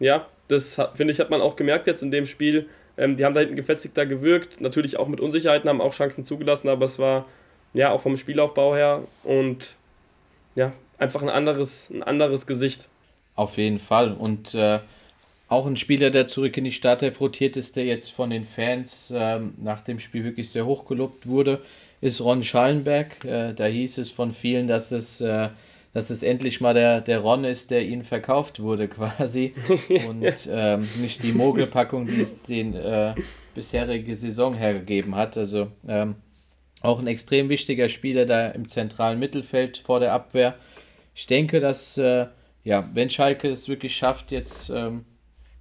ja, das finde ich, hat man auch gemerkt jetzt in dem Spiel. Ähm, die haben da hinten gefestigter gewirkt, natürlich auch mit Unsicherheiten, haben auch Chancen zugelassen, aber es war ja auch vom Spielaufbau her und ja, einfach ein anderes, ein anderes Gesicht. Auf jeden Fall. Und äh, auch ein Spieler, der zurück in die Startelf rotiert ist, der jetzt von den Fans ähm, nach dem Spiel wirklich sehr hoch gelobt wurde, ist Ron Schallenberg. Äh, da hieß es von vielen, dass es, äh, dass es endlich mal der, der Ron ist, der ihnen verkauft wurde quasi. Und ähm, nicht die Mogelpackung, die es den äh, bisherige Saison hergegeben hat. Also ähm, auch ein extrem wichtiger Spieler da im zentralen Mittelfeld vor der Abwehr. Ich denke, dass, äh, ja, wenn Schalke es wirklich schafft, jetzt ähm,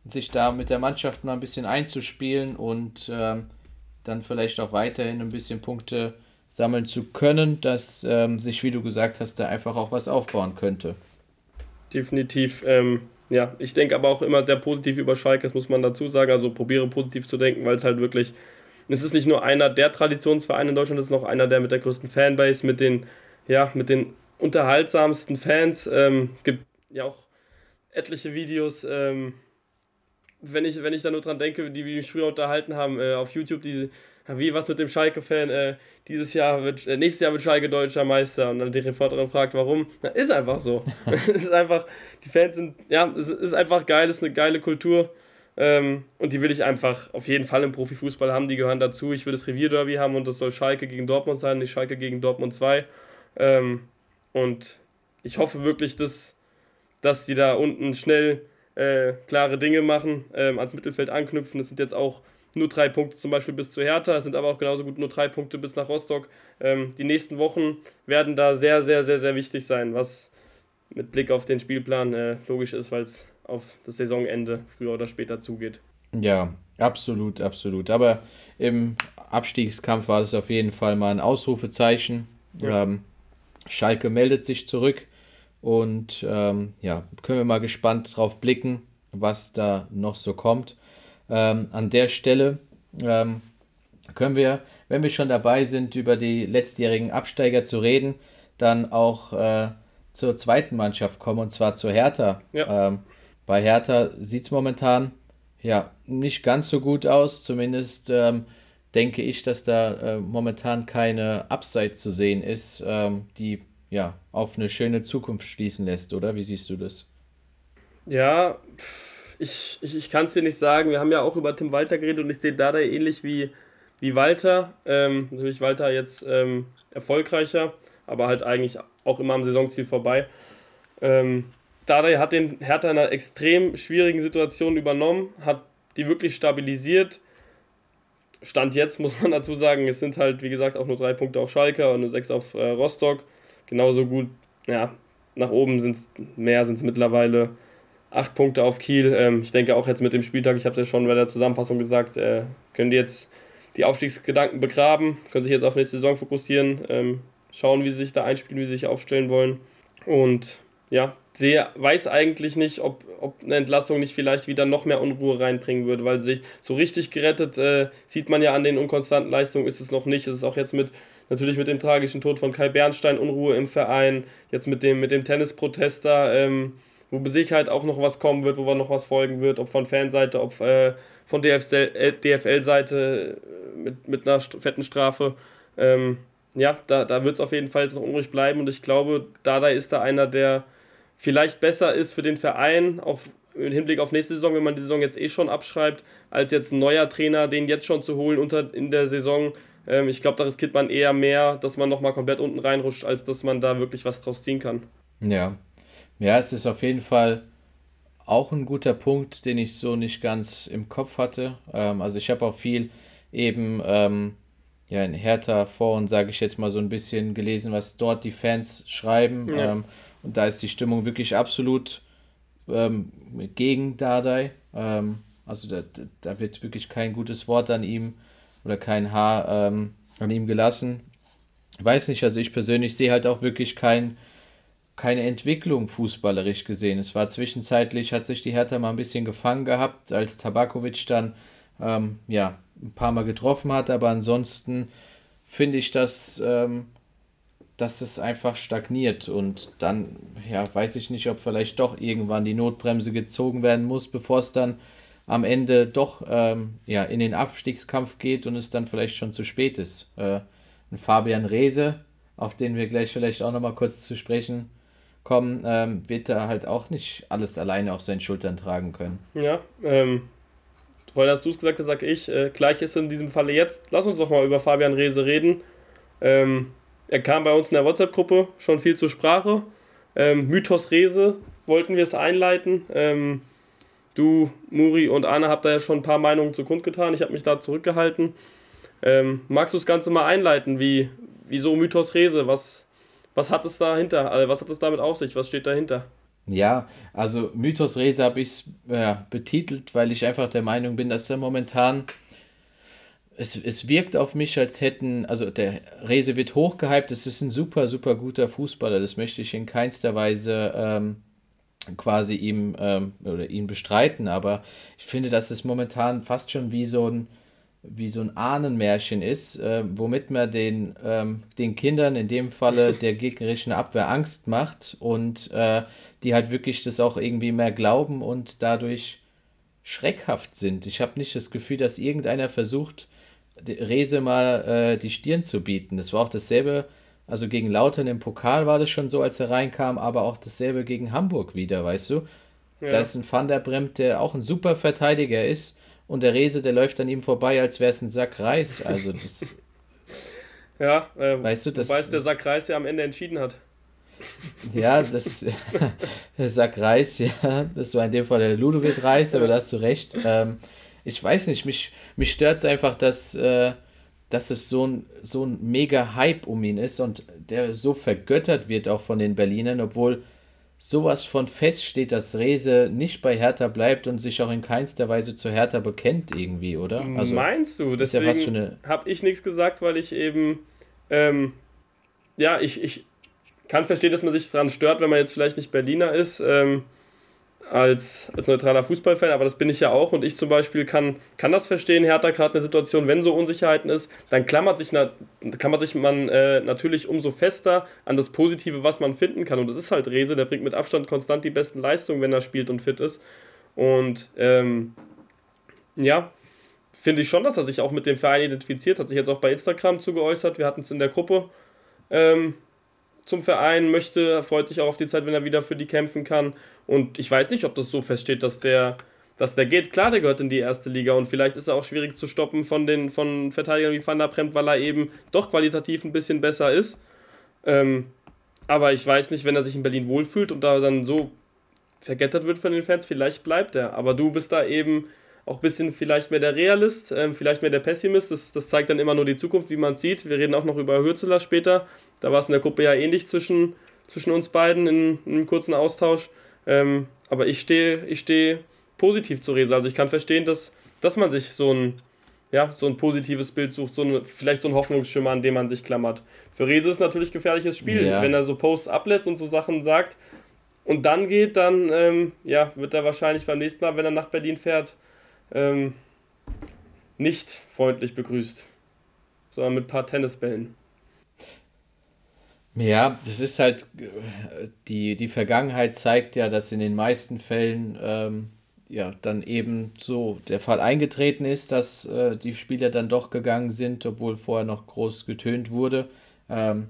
sich da mit der Mannschaft mal ein bisschen einzuspielen und ähm, dann vielleicht auch weiterhin ein bisschen Punkte sammeln zu können, dass ähm, sich, wie du gesagt hast, da einfach auch was aufbauen könnte. Definitiv. Ähm, ja, ich denke aber auch immer sehr positiv über Schalke, das muss man dazu sagen. Also probiere positiv zu denken, weil es halt wirklich es ist nicht nur einer der Traditionsvereine in Deutschland, es ist noch einer der mit der größten Fanbase, mit den, ja, mit den unterhaltsamsten Fans. Ähm, gibt ja auch etliche Videos, ähm, wenn ich, wenn ich da nur dran denke, die wir mich früher unterhalten haben, äh, auf YouTube, die, wie was mit dem Schalke-Fan, äh, dieses Jahr wird, äh, nächstes Jahr wird Schalke deutscher Meister und dann die Reporterin fragt, warum. Na, ist einfach so. es ist einfach, die Fans sind, ja, es ist einfach geil, es ist eine geile Kultur. Ähm, und die will ich einfach auf jeden Fall im Profifußball haben, die gehören dazu. Ich will das Revierderby haben und das soll Schalke gegen Dortmund sein, nicht Schalke gegen Dortmund 2. Ähm, und ich hoffe wirklich, dass, dass die da unten schnell äh, klare Dinge machen, ähm, ans Mittelfeld anknüpfen. Es sind jetzt auch nur drei Punkte zum Beispiel bis zu Hertha, es sind aber auch genauso gut nur drei Punkte bis nach Rostock. Ähm, die nächsten Wochen werden da sehr, sehr, sehr, sehr wichtig sein, was mit Blick auf den Spielplan äh, logisch ist, weil es auf das Saisonende früher oder später zugeht. Ja, absolut, absolut. Aber im Abstiegskampf war das auf jeden Fall mal ein Ausrufezeichen. Ja. Ähm, Schalke meldet sich zurück und ähm, ja, können wir mal gespannt drauf blicken, was da noch so kommt. Ähm, an der Stelle ähm, können wir, wenn wir schon dabei sind, über die letztjährigen Absteiger zu reden, dann auch äh, zur zweiten Mannschaft kommen und zwar zur Hertha. Ja. Ähm, bei Hertha sieht es momentan ja nicht ganz so gut aus. Zumindest ähm, denke ich, dass da äh, momentan keine Upside zu sehen ist, ähm, die ja auf eine schöne Zukunft schließen lässt, oder? Wie siehst du das? Ja, ich, ich, ich kann es dir nicht sagen. Wir haben ja auch über Tim Walter geredet und ich sehe da ähnlich wie, wie Walter. Ähm, natürlich Walter jetzt ähm, erfolgreicher, aber halt eigentlich auch immer am Saisonziel vorbei. Ähm, Dardai hat den Hertha in einer extrem schwierigen Situation übernommen, hat die wirklich stabilisiert. Stand jetzt muss man dazu sagen, es sind halt, wie gesagt, auch nur drei Punkte auf Schalke und nur sechs auf äh, Rostock. Genauso gut, ja, nach oben sind es mehr, sind es mittlerweile acht Punkte auf Kiel. Ähm, ich denke auch jetzt mit dem Spieltag, ich habe es ja schon bei der Zusammenfassung gesagt, äh, können die jetzt die Aufstiegsgedanken begraben, können sich jetzt auf nächste Saison fokussieren, ähm, schauen, wie sie sich da einspielen, wie sie sich aufstellen wollen. Und ja, sehe, weiß eigentlich nicht, ob, ob eine Entlassung nicht vielleicht wieder noch mehr Unruhe reinbringen würde, weil sich so richtig gerettet äh, sieht man ja an den unkonstanten Leistungen ist es noch nicht. Es ist auch jetzt mit natürlich mit dem tragischen Tod von Kai Bernstein Unruhe im Verein, jetzt mit dem mit dem Tennisprotester, ähm, wo Sicherheit auch noch was kommen wird, wo noch was folgen wird, ob von Fanseite, ob äh, von DFL-Seite äh, mit, mit einer fetten Strafe. Ähm, ja, da, da wird es auf jeden Fall jetzt noch unruhig bleiben und ich glaube, Dada ist da einer, der vielleicht besser ist für den Verein, auch im Hinblick auf nächste Saison, wenn man die Saison jetzt eh schon abschreibt, als jetzt ein neuer Trainer, den jetzt schon zu holen unter, in der Saison. Ähm, ich glaube, da riskiert man eher mehr, dass man nochmal komplett unten reinrutscht, als dass man da wirklich was draus ziehen kann. Ja. Ja, es ist auf jeden Fall auch ein guter Punkt, den ich so nicht ganz im Kopf hatte. Ähm, also ich habe auch viel eben ähm, ja, in Hertha vor und sage ich jetzt mal so ein bisschen gelesen, was dort die Fans schreiben. Ja. Ähm, und da ist die Stimmung wirklich absolut ähm, gegen Dardai. Ähm, also da, da wird wirklich kein gutes Wort an ihm oder kein Haar ähm, an ihm gelassen. Weiß nicht, also ich persönlich sehe halt auch wirklich kein, keine Entwicklung fußballerisch gesehen. Es war zwischenzeitlich, hat sich die Hertha mal ein bisschen gefangen gehabt, als Tabakovic dann ähm, ja, ein paar Mal getroffen hat, aber ansonsten finde ich, dass, ähm, dass es einfach stagniert und dann, ja, weiß ich nicht, ob vielleicht doch irgendwann die Notbremse gezogen werden muss, bevor es dann am Ende doch ähm, ja, in den Abstiegskampf geht und es dann vielleicht schon zu spät ist. Äh, ein Fabian Reese, auf den wir gleich vielleicht auch nochmal kurz zu sprechen kommen, ähm, wird er halt auch nicht alles alleine auf seinen Schultern tragen können. Ja, ähm, vorhin hast du es gesagt, da sage ich, äh, gleich ist in diesem Falle jetzt. Lass uns doch mal über Fabian Reese reden. Ähm, er kam bei uns in der WhatsApp-Gruppe schon viel zur Sprache. Ähm, Mythos Rese wollten wir es einleiten. Du, Muri und Anne habt da ja schon ein paar Meinungen zu kundgetan. Ich habe mich da zurückgehalten. Ähm, magst du das Ganze mal einleiten? Wie, wieso Mythos Rese? Was, was hat es dahinter? Also was hat es damit auf sich? Was steht dahinter? Ja, also Mythos Rese habe ich äh, betitelt, weil ich einfach der Meinung bin, dass er momentan. Es, es wirkt auf mich, als hätten, also der Rese wird hochgehypt, es ist ein super, super guter Fußballer, das möchte ich in keinster Weise ähm, quasi ihm ähm, oder ihn bestreiten, aber ich finde, dass es momentan fast schon wie so ein wie so ein Ahnenmärchen ist, äh, womit man den, ähm, den Kindern, in dem Falle der gegnerischen Abwehr, Angst macht und äh, die halt wirklich das auch irgendwie mehr glauben und dadurch schreckhaft sind. Ich habe nicht das Gefühl, dass irgendeiner versucht, Rese mal äh, die Stirn zu bieten. Das war auch dasselbe, also gegen Lautern im Pokal war das schon so, als er reinkam, aber auch dasselbe gegen Hamburg wieder, weißt du? Ja. Da ist ein Van der Bremt, der auch ein super Verteidiger ist und der Rese, der läuft an ihm vorbei, als wäre es ein Sack Reis. Also das. ja, äh, weißt du, das. Weißt der Sack Reis ja am Ende entschieden hat. Ja, das der Sack Reis, ja, das war in dem Fall der Ludovic Reis, aber da hast du recht. Ähm, ich weiß nicht, mich, mich stört es einfach, dass, äh, dass es so ein, so ein mega Hype um ihn ist und der so vergöttert wird auch von den Berlinern, obwohl sowas von feststeht, dass Rese nicht bei Hertha bleibt und sich auch in keinster Weise zu Hertha bekennt irgendwie, oder? Also, Meinst du? Deswegen ja habe ich nichts gesagt, weil ich eben, ähm, ja, ich, ich kann verstehen, dass man sich daran stört, wenn man jetzt vielleicht nicht Berliner ist. Ähm, als, als neutraler Fußballfan, aber das bin ich ja auch. Und ich zum Beispiel kann, kann das verstehen, Hertha gerade eine Situation, wenn so Unsicherheiten ist, dann klammert sich, na, klammert sich man äh, natürlich umso fester an das Positive, was man finden kann. Und das ist halt Rese, der bringt mit Abstand konstant die besten Leistungen, wenn er spielt und fit ist. Und ähm, ja, finde ich schon, dass er sich auch mit dem Verein identifiziert, hat sich jetzt auch bei Instagram zugeäußert, wir hatten es in der Gruppe ähm, zum Verein, möchte, freut sich auch auf die Zeit, wenn er wieder für die kämpfen kann. Und ich weiß nicht, ob das so feststeht, dass der, dass der geht. Klar, der gehört in die erste Liga und vielleicht ist er auch schwierig zu stoppen von den von Verteidigern wie Van der Bremt, weil er eben doch qualitativ ein bisschen besser ist. Ähm, aber ich weiß nicht, wenn er sich in Berlin wohlfühlt und da dann so vergettert wird von den Fans, vielleicht bleibt er. Aber du bist da eben auch ein bisschen vielleicht mehr der Realist, ähm, vielleicht mehr der Pessimist. Das, das zeigt dann immer nur die Zukunft, wie man es sieht. Wir reden auch noch über Hürzeler später. Da war es in der Gruppe ja ähnlich zwischen, zwischen uns beiden in, in einem kurzen Austausch. Ähm, aber ich stehe ich steh positiv zu Rese. Also ich kann verstehen, dass, dass man sich so ein, ja, so ein positives Bild sucht, so eine, vielleicht so ein Hoffnungsschimmer, an dem man sich klammert. Für Rese ist natürlich ein gefährliches Spiel. Ja. Wenn er so Posts ablässt und so Sachen sagt und dann geht, dann ähm, ja, wird er wahrscheinlich beim nächsten Mal, wenn er nach Berlin fährt, ähm, nicht freundlich begrüßt, sondern mit ein paar Tennisbällen. Ja, das ist halt, die, die Vergangenheit zeigt ja, dass in den meisten Fällen ähm, ja dann eben so der Fall eingetreten ist, dass äh, die Spieler dann doch gegangen sind, obwohl vorher noch groß getönt wurde. Ähm,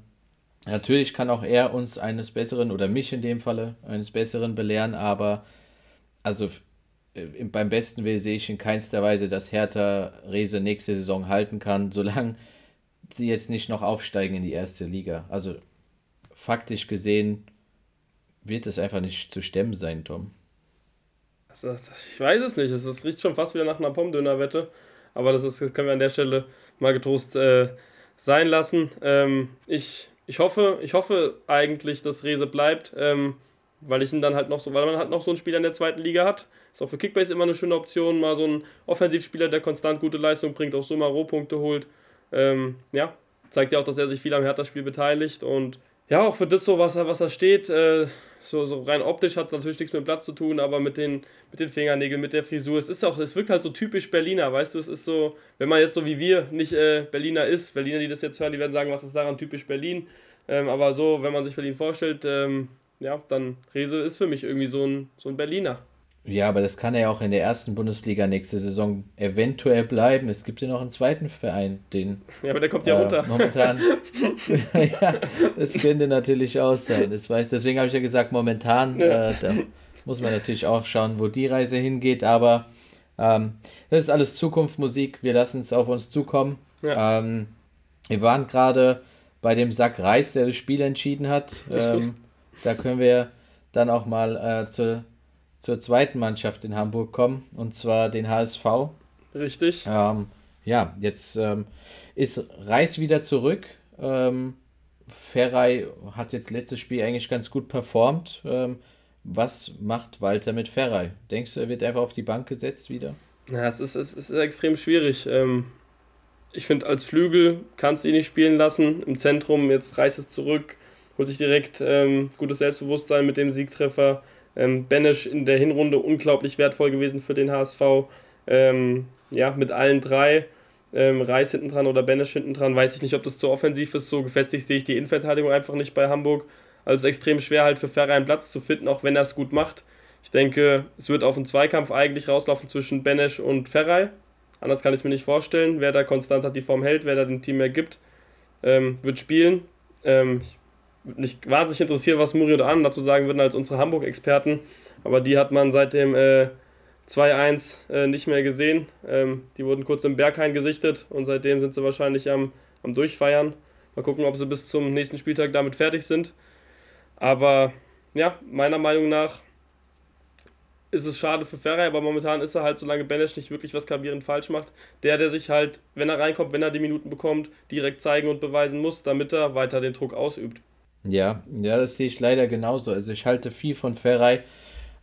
natürlich kann auch er uns eines Besseren oder mich in dem Falle eines Besseren belehren, aber also beim besten Will sehe ich in keinster Weise, dass Hertha Rese nächste Saison halten kann, solange sie jetzt nicht noch aufsteigen in die erste Liga. Also faktisch gesehen wird es einfach nicht zu stemmen sein, Tom. Also, ich weiß es nicht. Es riecht schon fast wieder nach einer Pommdöner-Wette. Aber das, ist, das können wir an der Stelle mal getrost äh, sein lassen. Ähm, ich, ich, hoffe, ich hoffe eigentlich, dass Rese bleibt. Ähm, weil ich ihn dann halt noch so, weil man halt noch so einen Spieler in der zweiten Liga hat. Ist auch für Kickbase immer eine schöne Option, mal so ein Offensivspieler, der konstant gute Leistung bringt, auch so mal Rohpunkte holt. Ähm, ja, zeigt ja auch, dass er sich viel am Hertha-Spiel beteiligt und ja, auch für das so, was er, was er steht, äh, so, so rein optisch hat es natürlich nichts mit Blatt zu tun, aber mit den, mit den Fingernägeln, mit der Frisur, es ist auch, es wirkt halt so typisch Berliner, weißt du, es ist so, wenn man jetzt so wie wir nicht äh, Berliner ist, Berliner, die das jetzt hören, die werden sagen, was ist daran typisch Berlin, ähm, aber so, wenn man sich Berlin vorstellt, ähm, ja, dann Rese ist für mich irgendwie so ein, so ein Berliner. Ja, aber das kann er ja auch in der ersten Bundesliga nächste Saison eventuell bleiben. Es gibt ja noch einen zweiten Verein, den. Ja, aber der kommt ja äh, runter. Momentan. ja, das könnte natürlich auch sein. Das weiß, deswegen habe ich ja gesagt, momentan, ja. äh, da muss man natürlich auch schauen, wo die Reise hingeht. Aber ähm, das ist alles Zukunftsmusik. Wir lassen es auf uns zukommen. Ja. Ähm, wir waren gerade bei dem Sack Reis, der das Spiel entschieden hat. Ähm, da können wir dann auch mal äh, zur zur zweiten Mannschaft in Hamburg kommen, und zwar den HSV. Richtig. Ähm, ja, jetzt ähm, ist Reis wieder zurück. Ähm, Ferrei hat jetzt letztes Spiel eigentlich ganz gut performt. Ähm, was macht Walter mit Ferrei? Denkst du, er wird einfach auf die Bank gesetzt wieder? Ja, es ist, es ist extrem schwierig. Ähm, ich finde, als Flügel kannst du ihn nicht spielen lassen. Im Zentrum, jetzt reißt es zurück, holt sich direkt ähm, gutes Selbstbewusstsein mit dem Siegtreffer. Ähm, Benesch in der Hinrunde unglaublich wertvoll gewesen für den HSV. Ähm, ja, mit allen drei. Ähm, Reis hinten dran oder Benesch hinten dran, weiß ich nicht, ob das zu offensiv ist. So gefestigt sehe ich die Innenverteidigung einfach nicht bei Hamburg. Also es ist extrem schwer halt für Ferrer einen Platz zu finden, auch wenn er es gut macht. Ich denke, es wird auf einen Zweikampf eigentlich rauslaufen zwischen Benesch und Ferrei. Anders kann ich es mir nicht vorstellen. Wer da konstant hat die Form hält, wer da dem Team mehr gibt, ähm, wird spielen. Ähm, ich nicht wahnsinnig interessiert, was Muri oder An dazu sagen würden als unsere Hamburg-Experten. Aber die hat man seit dem äh, 2-1 äh, nicht mehr gesehen. Ähm, die wurden kurz im Berghain gesichtet und seitdem sind sie wahrscheinlich am, am Durchfeiern. Mal gucken, ob sie bis zum nächsten Spieltag damit fertig sind. Aber ja, meiner Meinung nach ist es schade für Ferrer, aber momentan ist er halt, solange Benesch nicht wirklich was gravierend falsch macht, der, der sich halt, wenn er reinkommt, wenn er die Minuten bekommt, direkt zeigen und beweisen muss, damit er weiter den Druck ausübt. Ja, ja, das sehe ich leider genauso. Also ich halte viel von Ferrei,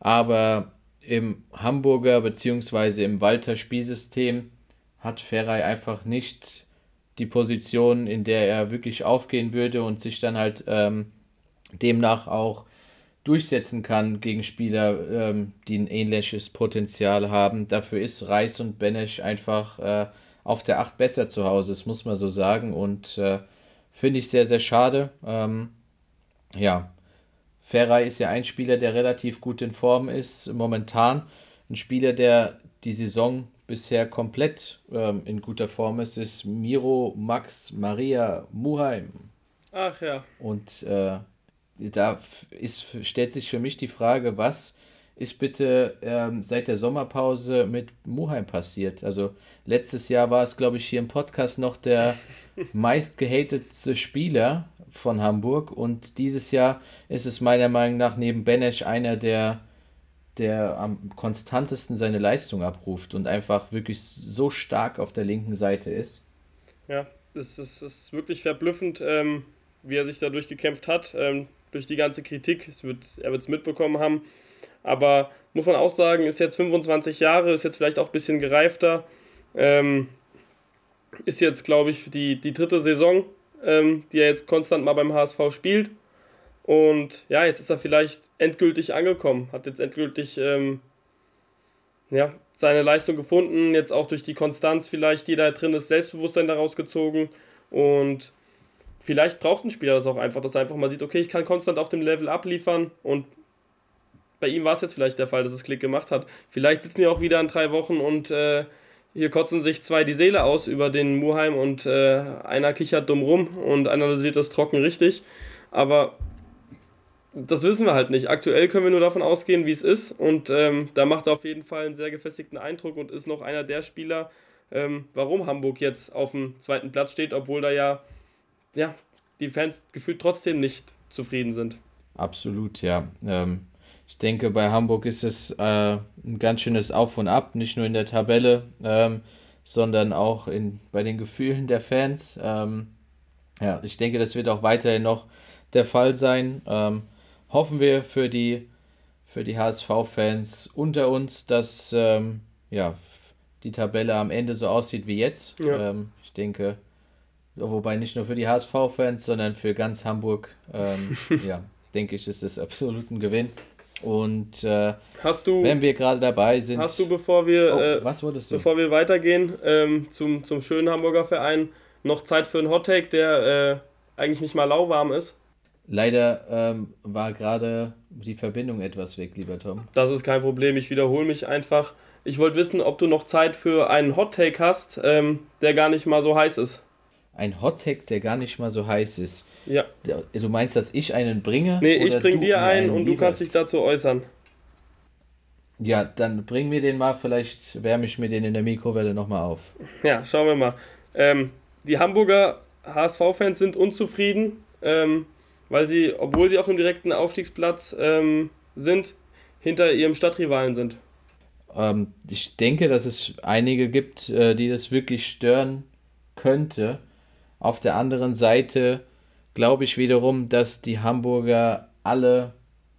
aber im Hamburger bzw. im Walter Spielsystem hat Ferrei einfach nicht die Position, in der er wirklich aufgehen würde und sich dann halt ähm, demnach auch durchsetzen kann gegen Spieler, ähm, die ein ähnliches Potenzial haben. Dafür ist Reis und Benesch einfach äh, auf der 8 besser zu Hause, das muss man so sagen. Und äh, finde ich sehr, sehr schade. Ähm, ja, Ferrei ist ja ein Spieler, der relativ gut in Form ist momentan. Ein Spieler, der die Saison bisher komplett ähm, in guter Form ist, ist Miro Max Maria Muheim. Ach ja. Und äh, da ist, stellt sich für mich die Frage, was ist bitte ähm, seit der Sommerpause mit Muheim passiert? Also letztes Jahr war es, glaube ich, hier im Podcast noch der meist gehatetste Spieler von Hamburg und dieses Jahr ist es meiner Meinung nach neben Benesch einer, der, der am konstantesten seine Leistung abruft und einfach wirklich so stark auf der linken Seite ist. Ja, es ist, ist wirklich verblüffend, ähm, wie er sich da durchgekämpft hat, ähm, durch die ganze Kritik. Es wird, er wird es mitbekommen haben. Aber muss man auch sagen, ist jetzt 25 Jahre, ist jetzt vielleicht auch ein bisschen gereifter. Ähm, ist jetzt, glaube ich, die, die dritte Saison, ähm, die er jetzt konstant mal beim HSV spielt. Und ja, jetzt ist er vielleicht endgültig angekommen, hat jetzt endgültig ähm, ja, seine Leistung gefunden, jetzt auch durch die Konstanz vielleicht, die da drin ist, Selbstbewusstsein daraus gezogen. Und vielleicht braucht ein Spieler das auch einfach, dass er einfach mal sieht, okay, ich kann konstant auf dem Level abliefern und bei ihm war es jetzt vielleicht der Fall, dass es Klick gemacht hat. Vielleicht sitzen wir auch wieder in drei Wochen und äh, hier kotzen sich zwei die Seele aus über den Muheim und äh, einer kichert dumm rum und analysiert das trocken richtig. Aber das wissen wir halt nicht. Aktuell können wir nur davon ausgehen, wie es ist. Und ähm, da macht er auf jeden Fall einen sehr gefestigten Eindruck und ist noch einer der Spieler, ähm, warum Hamburg jetzt auf dem zweiten Platz steht, obwohl da ja, ja die Fans gefühlt trotzdem nicht zufrieden sind. Absolut, ja. Ähm, ich denke, bei Hamburg ist es äh, ein ganz schönes Auf und Ab, nicht nur in der Tabelle, ähm, sondern auch in, bei den Gefühlen der Fans. Ähm, ja, ich denke, das wird auch weiterhin noch der Fall sein. Ähm, hoffen wir für die, für die HSV-Fans unter uns, dass ähm, ja, die Tabelle am Ende so aussieht wie jetzt. Ja. Ähm, ich denke, wobei nicht nur für die HSV-Fans, sondern für ganz Hamburg, ähm, ja, denke ich, ist es absolut ein Gewinn. Und äh, hast du, wenn wir gerade dabei sind. Hast du, bevor wir, oh, äh, was wolltest du? bevor wir weitergehen ähm, zum, zum schönen Hamburger Verein, noch Zeit für einen Hottake, der äh, eigentlich nicht mal lauwarm ist? Leider ähm, war gerade die Verbindung etwas weg, lieber Tom. Das ist kein Problem, ich wiederhole mich einfach. Ich wollte wissen, ob du noch Zeit für einen Hottake hast, ähm, der gar nicht mal so heiß ist. Ein Hottake, der gar nicht mal so heiß ist. Ja. Du meinst, dass ich einen bringe? Nee, ich bring dir einen und du kannst dich dazu äußern. Ja, dann bring mir den mal, vielleicht wärme ich mir den in der Mikrowelle nochmal auf. Ja, schauen wir mal. Ähm, die Hamburger HSV-Fans sind unzufrieden, ähm, weil sie, obwohl sie auf einem direkten Aufstiegsplatz ähm, sind, hinter ihrem Stadtrivalen sind. Ähm, ich denke, dass es einige gibt, äh, die das wirklich stören könnte. Auf der anderen Seite glaube ich wiederum, dass die Hamburger alle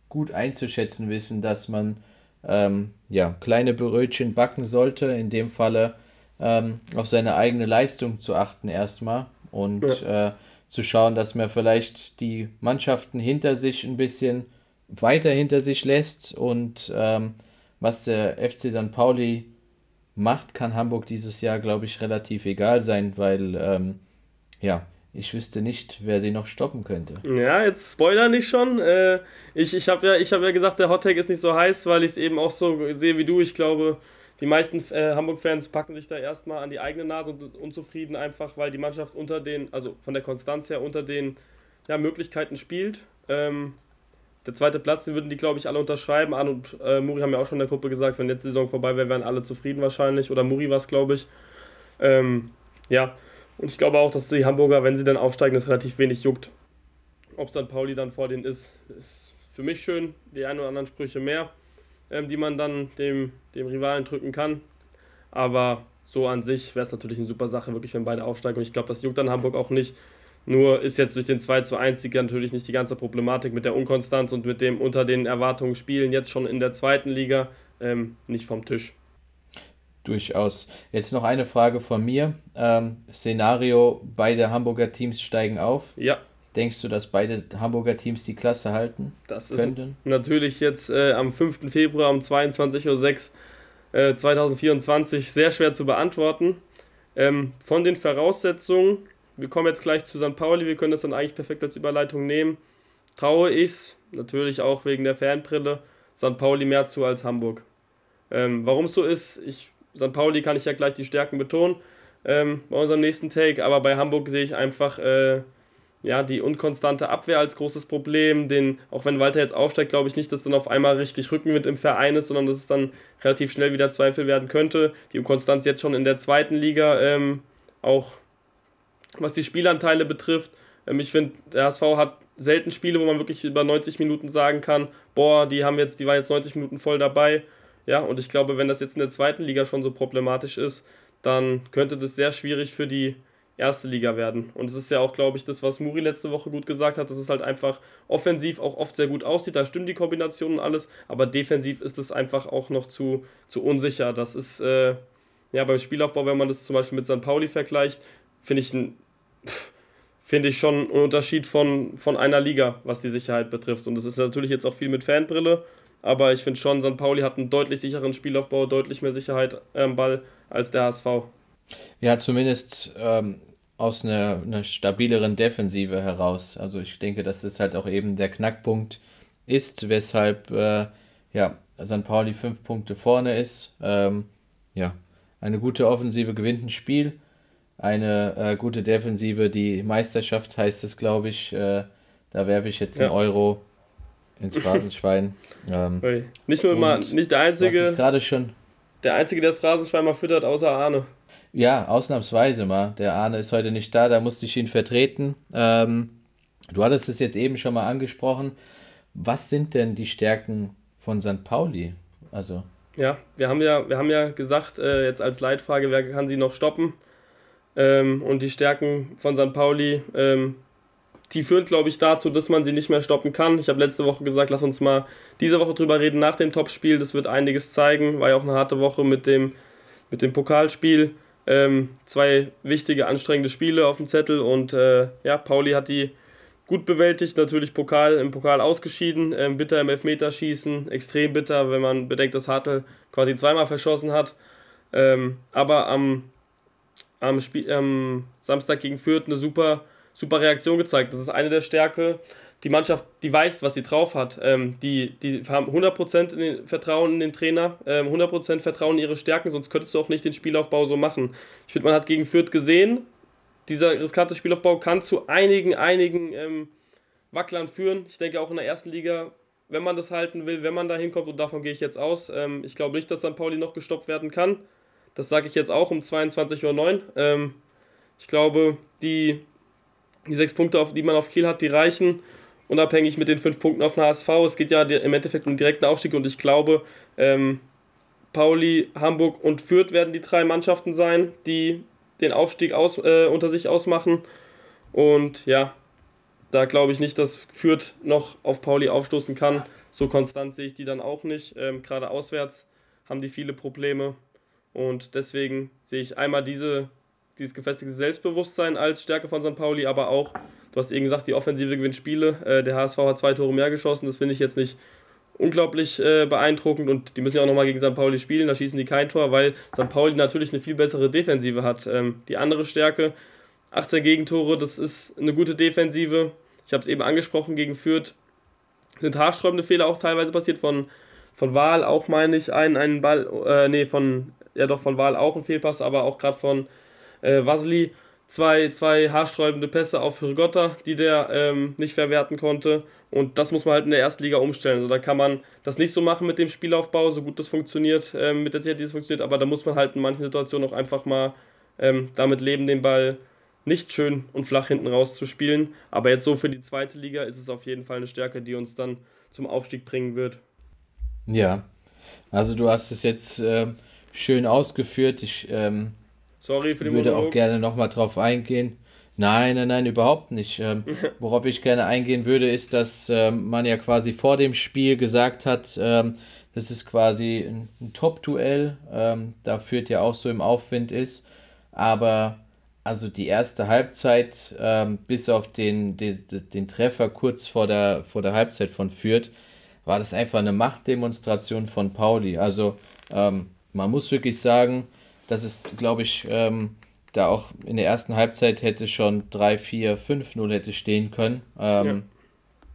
gut einzuschätzen wissen, dass man ähm, ja, kleine Brötchen backen sollte, in dem Falle ähm, auf seine eigene Leistung zu achten erstmal und ja. äh, zu schauen, dass man vielleicht die Mannschaften hinter sich ein bisschen weiter hinter sich lässt und ähm, was der FC St. Pauli macht, kann Hamburg dieses Jahr, glaube ich, relativ egal sein, weil ähm, ja, ich wüsste nicht, wer sie noch stoppen könnte. Ja, jetzt spoiler nicht schon. Äh, ich ich habe ja, hab ja gesagt, der Hottag ist nicht so heiß, weil ich es eben auch so sehe wie du. Ich glaube, die meisten äh, Hamburg-Fans packen sich da erstmal an die eigene Nase und unzufrieden einfach, weil die Mannschaft unter den, also von der Konstanz her unter den ja, Möglichkeiten spielt. Ähm, der zweite Platz, den würden die, glaube ich, alle unterschreiben. Arne und äh, Muri haben ja auch schon in der Gruppe gesagt, wenn jetzt die Saison vorbei wäre, wären alle zufrieden wahrscheinlich. Oder Muri war es, glaube ich. Ähm, ja, und ich glaube auch, dass die Hamburger, wenn sie dann aufsteigen, das relativ wenig juckt. Ob St. Pauli dann vor denen ist, ist für mich schön. Die ein oder anderen Sprüche mehr, ähm, die man dann dem, dem Rivalen drücken kann. Aber so an sich wäre es natürlich eine super Sache, wirklich, wenn beide aufsteigen. Und ich glaube, das juckt dann Hamburg auch nicht. Nur ist jetzt durch den 2 zu 1 Sieg natürlich nicht die ganze Problematik mit der Unkonstanz und mit dem unter den Erwartungen spielen jetzt schon in der zweiten Liga ähm, nicht vom Tisch. Durchaus. Jetzt noch eine Frage von mir. Ähm, Szenario, beide Hamburger Teams steigen auf. Ja. Denkst du, dass beide Hamburger Teams die Klasse halten das könnten? ist natürlich jetzt äh, am 5. Februar um 22.06 Uhr äh, 2024 sehr schwer zu beantworten. Ähm, von den Voraussetzungen, wir kommen jetzt gleich zu St. Pauli, wir können das dann eigentlich perfekt als Überleitung nehmen, traue ich es, natürlich auch wegen der Fanbrille, St. Pauli mehr zu als Hamburg. Ähm, Warum es so ist, ich St. Pauli kann ich ja gleich die Stärken betonen ähm, bei unserem nächsten Take, aber bei Hamburg sehe ich einfach äh, ja, die unkonstante Abwehr als großes Problem. Den, auch wenn Walter jetzt aufsteigt, glaube ich nicht, dass dann auf einmal richtig Rückenwind im Verein ist, sondern dass es dann relativ schnell wieder Zweifel werden könnte. Die Unkonstanz jetzt schon in der zweiten Liga, ähm, auch was die Spielanteile betrifft. Ähm, ich finde, der HSV hat selten Spiele, wo man wirklich über 90 Minuten sagen kann, boah, die haben jetzt, die waren jetzt 90 Minuten voll dabei. Ja, und ich glaube, wenn das jetzt in der zweiten Liga schon so problematisch ist, dann könnte das sehr schwierig für die erste Liga werden. Und es ist ja auch, glaube ich, das, was Muri letzte Woche gut gesagt hat, dass es halt einfach offensiv auch oft sehr gut aussieht. Da stimmen die Kombinationen und alles, aber defensiv ist es einfach auch noch zu, zu unsicher. Das ist, äh, ja, beim Spielaufbau, wenn man das zum Beispiel mit St. Pauli vergleicht, finde ich ein. Ich schon einen Unterschied von, von einer Liga, was die Sicherheit betrifft. Und das ist natürlich jetzt auch viel mit Fanbrille aber ich finde schon, St. Pauli hat einen deutlich sicheren Spielaufbau, deutlich mehr Sicherheit am Ball als der HSV. Ja, zumindest ähm, aus einer, einer stabileren Defensive heraus. Also ich denke, dass es halt auch eben der Knackpunkt ist, weshalb äh, ja, St. Pauli fünf Punkte vorne ist. Ähm, ja, eine gute Offensive gewinnt ein Spiel. Eine äh, gute Defensive, die Meisterschaft heißt es, glaube ich. Äh, da werfe ich jetzt einen ja. Euro ins Phrasenschwein. ähm, nicht nur mal, nicht der einzige. Das ist gerade schon. Der einzige, der das Phrasenschwein mal füttert, außer Arne. Ja, ausnahmsweise mal. Der Arne ist heute nicht da, da musste ich ihn vertreten. Ähm, du hattest es jetzt eben schon mal angesprochen. Was sind denn die Stärken von St. Pauli? Also. Ja, wir haben ja, wir haben ja gesagt, äh, jetzt als Leitfrage, wer kann sie noch stoppen? Ähm, und die Stärken von St. Pauli ähm, die führt, glaube ich, dazu, dass man sie nicht mehr stoppen kann. Ich habe letzte Woche gesagt, lass uns mal diese Woche drüber reden nach dem Topspiel. Das wird einiges zeigen. War ja auch eine harte Woche mit dem, mit dem Pokalspiel. Ähm, zwei wichtige, anstrengende Spiele auf dem Zettel und äh, ja, Pauli hat die gut bewältigt, natürlich Pokal im Pokal ausgeschieden, ähm, bitter im Elfmeterschießen, extrem bitter, wenn man bedenkt, dass Hartl quasi zweimal verschossen hat. Ähm, aber am, am Spiel, Samstag gegen Fürth eine super, super Reaktion gezeigt. Das ist eine der Stärke. Die Mannschaft, die weiß, was sie drauf hat. Ähm, die, die haben 100% in den, Vertrauen in den Trainer, ähm, 100% Vertrauen in ihre Stärken, sonst könntest du auch nicht den Spielaufbau so machen. Ich finde, man hat gegen Fürth gesehen, dieser riskante Spielaufbau kann zu einigen, einigen ähm, Wacklern führen. Ich denke auch in der ersten Liga, wenn man das halten will, wenn man da hinkommt, und davon gehe ich jetzt aus. Ähm, ich glaube nicht, dass St. Pauli noch gestoppt werden kann. Das sage ich jetzt auch um 22.09 Uhr. Ähm, ich glaube, die, die sechs Punkte, auf, die man auf Kiel hat, die reichen. Unabhängig mit den fünf Punkten auf den HSV. Es geht ja im Endeffekt um direkten Aufstieg und ich glaube, ähm, Pauli, Hamburg und Fürth werden die drei Mannschaften sein, die den Aufstieg aus, äh, unter sich ausmachen. Und ja, da glaube ich nicht, dass Fürth noch auf Pauli aufstoßen kann. So konstant sehe ich die dann auch nicht. Ähm, Gerade auswärts haben die viele Probleme. Und deswegen sehe ich einmal diese, dieses gefestigte Selbstbewusstsein als Stärke von St. Pauli, aber auch, du hast eben gesagt, die Offensive gewinnt Spiele. Äh, der HSV hat zwei Tore mehr geschossen. Das finde ich jetzt nicht unglaublich äh, beeindruckend und die müssen ja auch nochmal gegen St. Pauli spielen, da schießen die kein Tor, weil St. Pauli natürlich eine viel bessere Defensive hat. Ähm, die andere Stärke, 18 Gegentore, das ist eine gute Defensive. Ich habe es eben angesprochen, gegen Fürth sind haarsträubende Fehler auch teilweise passiert von, von Wahl, auch meine ich, einen, einen Ball, äh, nee, von, ja doch, von Wahl auch ein Fehlpass, aber auch gerade von äh, Vasili zwei, zwei haarsträubende Pässe auf Hirgotta, die der ähm, nicht verwerten konnte. Und das muss man halt in der ersten Liga umstellen. Also da kann man das nicht so machen mit dem Spielaufbau, so gut das funktioniert, ähm, mit der Sicherheit, die das funktioniert, aber da muss man halt in manchen Situationen auch einfach mal ähm, damit leben, den Ball nicht schön und flach hinten raus zu spielen. Aber jetzt so für die zweite Liga ist es auf jeden Fall eine Stärke, die uns dann zum Aufstieg bringen wird. Ja, also du hast es jetzt äh, schön ausgeführt. Ich ähm, Sorry für den würde Monolog. auch gerne nochmal drauf eingehen. Nein, nein, nein, überhaupt nicht. Ähm, worauf ich gerne eingehen würde, ist, dass ähm, man ja quasi vor dem Spiel gesagt hat, ähm, das ist quasi ein, ein Top-Duell, ähm, da führt ja auch so im Aufwind ist. Aber also die erste Halbzeit, ähm, bis auf den, den, den Treffer kurz vor der, vor der Halbzeit von Fürth, war das einfach eine Machtdemonstration von Pauli. Also ähm, man muss wirklich sagen, dass es, glaube ich, ähm, da auch in der ersten Halbzeit hätte schon 3, 4, 5, 0 hätte stehen können. Ähm, ja.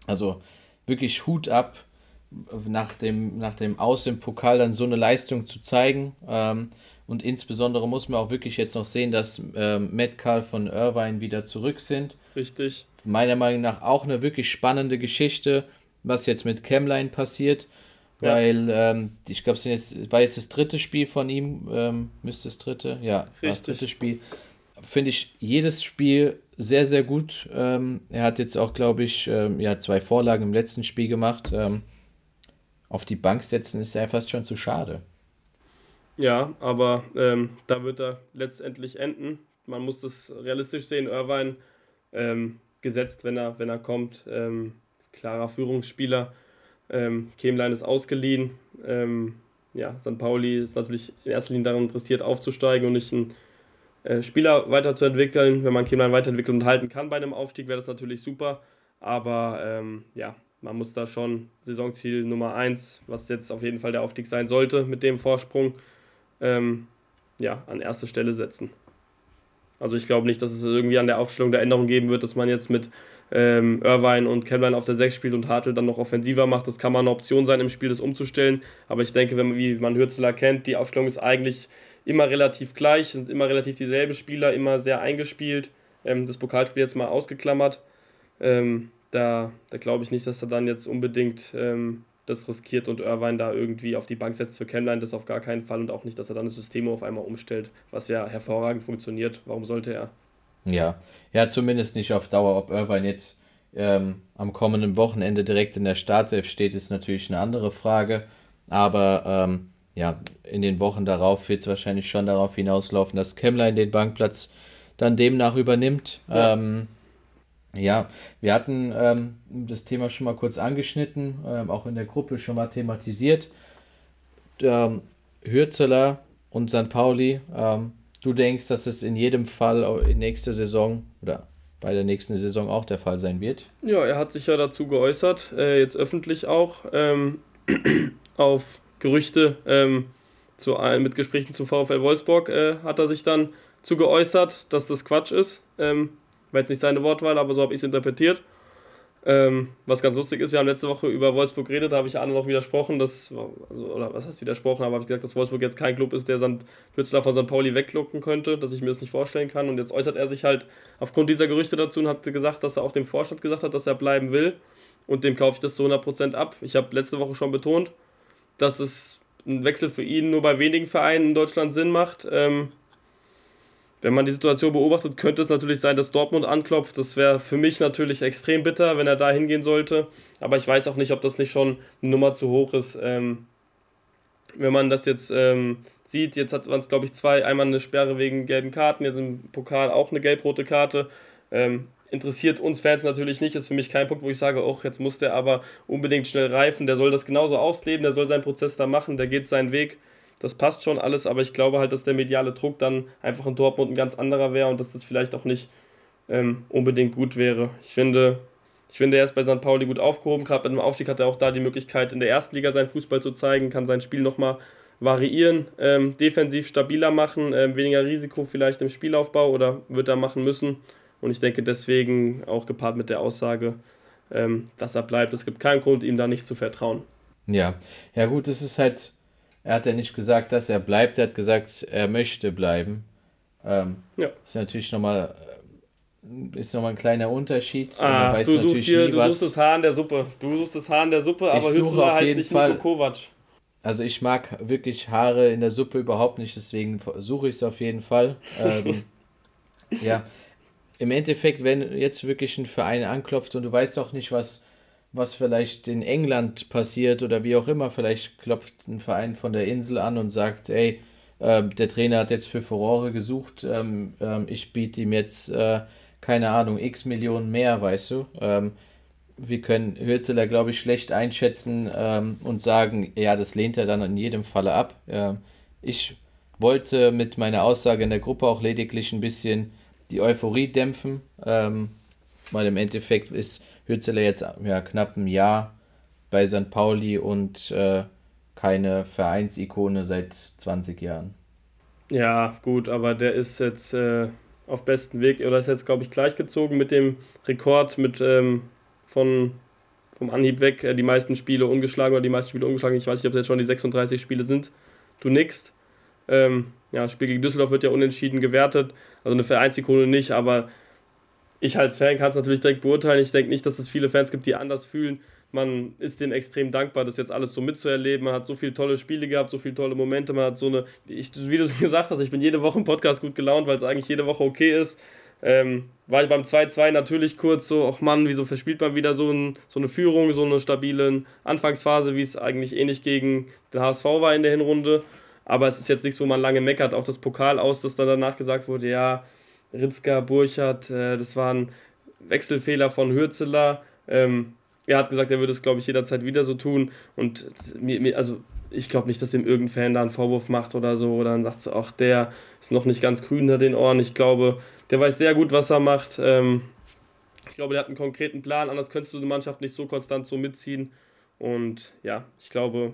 Also wirklich Hut ab, nach dem, nach dem Aus im Pokal dann so eine Leistung zu zeigen. Ähm, und insbesondere muss man auch wirklich jetzt noch sehen, dass ähm, Metcalf von Irvine wieder zurück sind. Richtig. Meiner Meinung nach auch eine wirklich spannende Geschichte, was jetzt mit Camline passiert. Ja. Weil ähm, ich glaube, es war jetzt das dritte Spiel von ihm, ähm, müsste das dritte, ja, das dritte Spiel. Finde ich jedes Spiel sehr, sehr gut. Ähm, er hat jetzt auch, glaube ich, ähm, ja, zwei Vorlagen im letzten Spiel gemacht. Ähm, auf die Bank setzen ist ja fast schon zu schade. Ja, aber ähm, da wird er letztendlich enden. Man muss das realistisch sehen. Irvine gesetzt, wenn er, wenn er kommt. klarer Führungsspieler ähm, Kemlein ist ausgeliehen. Ähm, ja, St. Pauli ist natürlich in erster Linie daran interessiert, aufzusteigen und nicht einen äh, Spieler weiterzuentwickeln. Wenn man Kemlein weiterentwickeln und halten kann bei einem Aufstieg, wäre das natürlich super. Aber ähm, ja, man muss da schon Saisonziel Nummer 1, was jetzt auf jeden Fall der Aufstieg sein sollte, mit dem Vorsprung, ähm, ja, an erste Stelle setzen. Also ich glaube nicht, dass es irgendwie an der Aufstellung der Änderung geben wird, dass man jetzt mit ähm, Irvine und Kevline auf der 6 spielt und Hartl dann noch offensiver macht. Das kann mal eine Option sein, im Spiel das umzustellen. Aber ich denke, wenn man, wie man Hürzeler kennt, die Aufstellung ist eigentlich immer relativ gleich, sind immer relativ dieselben Spieler, immer sehr eingespielt. Ähm, das Pokalspiel jetzt mal ausgeklammert. Ähm, da da glaube ich nicht, dass er dann jetzt unbedingt ähm, das riskiert und Irvine da irgendwie auf die Bank setzt für Chemline, das auf gar keinen Fall und auch nicht, dass er dann das System auf einmal umstellt, was ja hervorragend funktioniert. Warum sollte er? Ja, ja, zumindest nicht auf Dauer. Ob Irvine jetzt ähm, am kommenden Wochenende direkt in der Startelf steht, ist natürlich eine andere Frage. Aber ähm, ja, in den Wochen darauf wird es wahrscheinlich schon darauf hinauslaufen, dass Kemmlein den Bankplatz dann demnach übernimmt. Ja, ähm, ja wir hatten ähm, das Thema schon mal kurz angeschnitten, ähm, auch in der Gruppe schon mal thematisiert. Ähm, Hürzeler und St. Pauli ähm, du denkst, dass es in jedem Fall in nächster Saison oder bei der nächsten Saison auch der Fall sein wird. Ja, er hat sich ja dazu geäußert, äh, jetzt öffentlich auch, ähm, auf Gerüchte ähm, zu, mit Gesprächen zu VfL Wolfsburg äh, hat er sich dann zu geäußert, dass das Quatsch ist. Ähm, war jetzt nicht seine Wortwahl, aber so habe ich es interpretiert. Ähm, was ganz lustig ist, wir haben letzte Woche über Wolfsburg geredet, da habe ich Arne noch widersprochen, dass, also, oder was heißt widersprochen, aber habe ich gesagt, dass Wolfsburg jetzt kein Club ist, der St. Plötzlich von St. Pauli weglocken könnte, dass ich mir das nicht vorstellen kann. Und jetzt äußert er sich halt aufgrund dieser Gerüchte dazu und hat gesagt, dass er auch dem Vorstand gesagt hat, dass er bleiben will. Und dem kaufe ich das zu 100% ab. Ich habe letzte Woche schon betont, dass es ein Wechsel für ihn nur bei wenigen Vereinen in Deutschland Sinn macht. Ähm, wenn man die Situation beobachtet, könnte es natürlich sein, dass Dortmund anklopft. Das wäre für mich natürlich extrem bitter, wenn er da hingehen sollte. Aber ich weiß auch nicht, ob das nicht schon eine Nummer zu hoch ist. Ähm, wenn man das jetzt ähm, sieht, jetzt hat man es, glaube ich, zwei. Einmal eine Sperre wegen gelben Karten, jetzt im Pokal auch eine gelb-rote Karte. Ähm, interessiert uns Fans natürlich nicht. Ist für mich kein Punkt, wo ich sage, oh, jetzt muss der aber unbedingt schnell reifen. Der soll das genauso ausleben, der soll seinen Prozess da machen, der geht seinen Weg das passt schon alles, aber ich glaube halt, dass der mediale Druck dann einfach in Dortmund ein ganz anderer wäre und dass das vielleicht auch nicht ähm, unbedingt gut wäre. Ich finde, ich finde, er ist bei St. Pauli gut aufgehoben. Gerade mit dem Aufstieg hat er auch da die Möglichkeit, in der ersten Liga seinen Fußball zu zeigen, kann sein Spiel nochmal variieren, ähm, defensiv stabiler machen, ähm, weniger Risiko vielleicht im Spielaufbau oder wird er machen müssen. Und ich denke deswegen auch gepaart mit der Aussage, ähm, dass er bleibt. Es gibt keinen Grund, ihm da nicht zu vertrauen. Ja, ja gut, es ist halt er hat ja nicht gesagt, dass er bleibt, er hat gesagt, er möchte bleiben. Ähm, ja. Ist natürlich nochmal äh, ist nochmal ein kleiner Unterschied. Ah, du, suchst hier, du suchst das Haar in der Suppe. Du suchst das Haar in der Suppe, aber Hützler heißt nicht Fall, Nico Kovac. Also ich mag wirklich Haare in der Suppe überhaupt nicht, deswegen suche ich es auf jeden Fall. ähm, ja, im Endeffekt, wenn jetzt wirklich ein Verein anklopft und du weißt auch nicht, was was vielleicht in England passiert oder wie auch immer. Vielleicht klopft ein Verein von der Insel an und sagt, ey, äh, der Trainer hat jetzt für Furore gesucht, ähm, ähm, ich biete ihm jetzt, äh, keine Ahnung, x Millionen mehr, weißt du. Ähm, wir können Hürzeler, glaube ich, schlecht einschätzen ähm, und sagen, ja, das lehnt er dann in jedem Falle ab. Ähm, ich wollte mit meiner Aussage in der Gruppe auch lediglich ein bisschen die Euphorie dämpfen, ähm, weil im Endeffekt ist Hützeler jetzt ja, knapp ein Jahr bei St. Pauli und äh, keine Vereinsikone seit 20 Jahren. Ja, gut, aber der ist jetzt äh, auf besten Weg, oder ist jetzt, glaube ich, gleichgezogen mit dem Rekord mit ähm, von vom Anhieb weg äh, die meisten Spiele ungeschlagen oder die meisten Spiele ungeschlagen. Ich weiß nicht, ob es jetzt schon die 36 Spiele sind. Du nickst. Ähm, ja, Spiel gegen Düsseldorf wird ja unentschieden gewertet. Also eine Vereinsikone nicht, aber ich als Fan kann es natürlich direkt beurteilen. Ich denke nicht, dass es viele Fans gibt, die anders fühlen. Man ist dem extrem dankbar, das jetzt alles so mitzuerleben. Man hat so viele tolle Spiele gehabt, so viele tolle Momente. Man hat so eine, ich, wie du gesagt hast, ich bin jede Woche im Podcast gut gelaunt, weil es eigentlich jede Woche okay ist. Ähm, war ich beim 2-2 natürlich kurz so, ach Mann, wieso verspielt man wieder so, ein, so eine Führung, so eine stabile Anfangsphase, wie es eigentlich ähnlich gegen den HSV war in der Hinrunde. Aber es ist jetzt nichts, wo man lange meckert. Auch das Pokal aus, dass dann danach gesagt wurde, ja, Ritzka, Burchardt, äh, das waren Wechselfehler von Hürzeler. Ähm, er hat gesagt, er würde es, glaube ich, jederzeit wieder so tun. Und mir, mir also ich glaube nicht, dass dem irgendein Fan da einen Vorwurf macht oder so. Oder dann sagt so, ach, der ist noch nicht ganz grün hinter den Ohren. Ich glaube, der weiß sehr gut, was er macht. Ähm, ich glaube, der hat einen konkreten Plan. Anders könntest du die Mannschaft nicht so konstant so mitziehen. Und ja, ich glaube,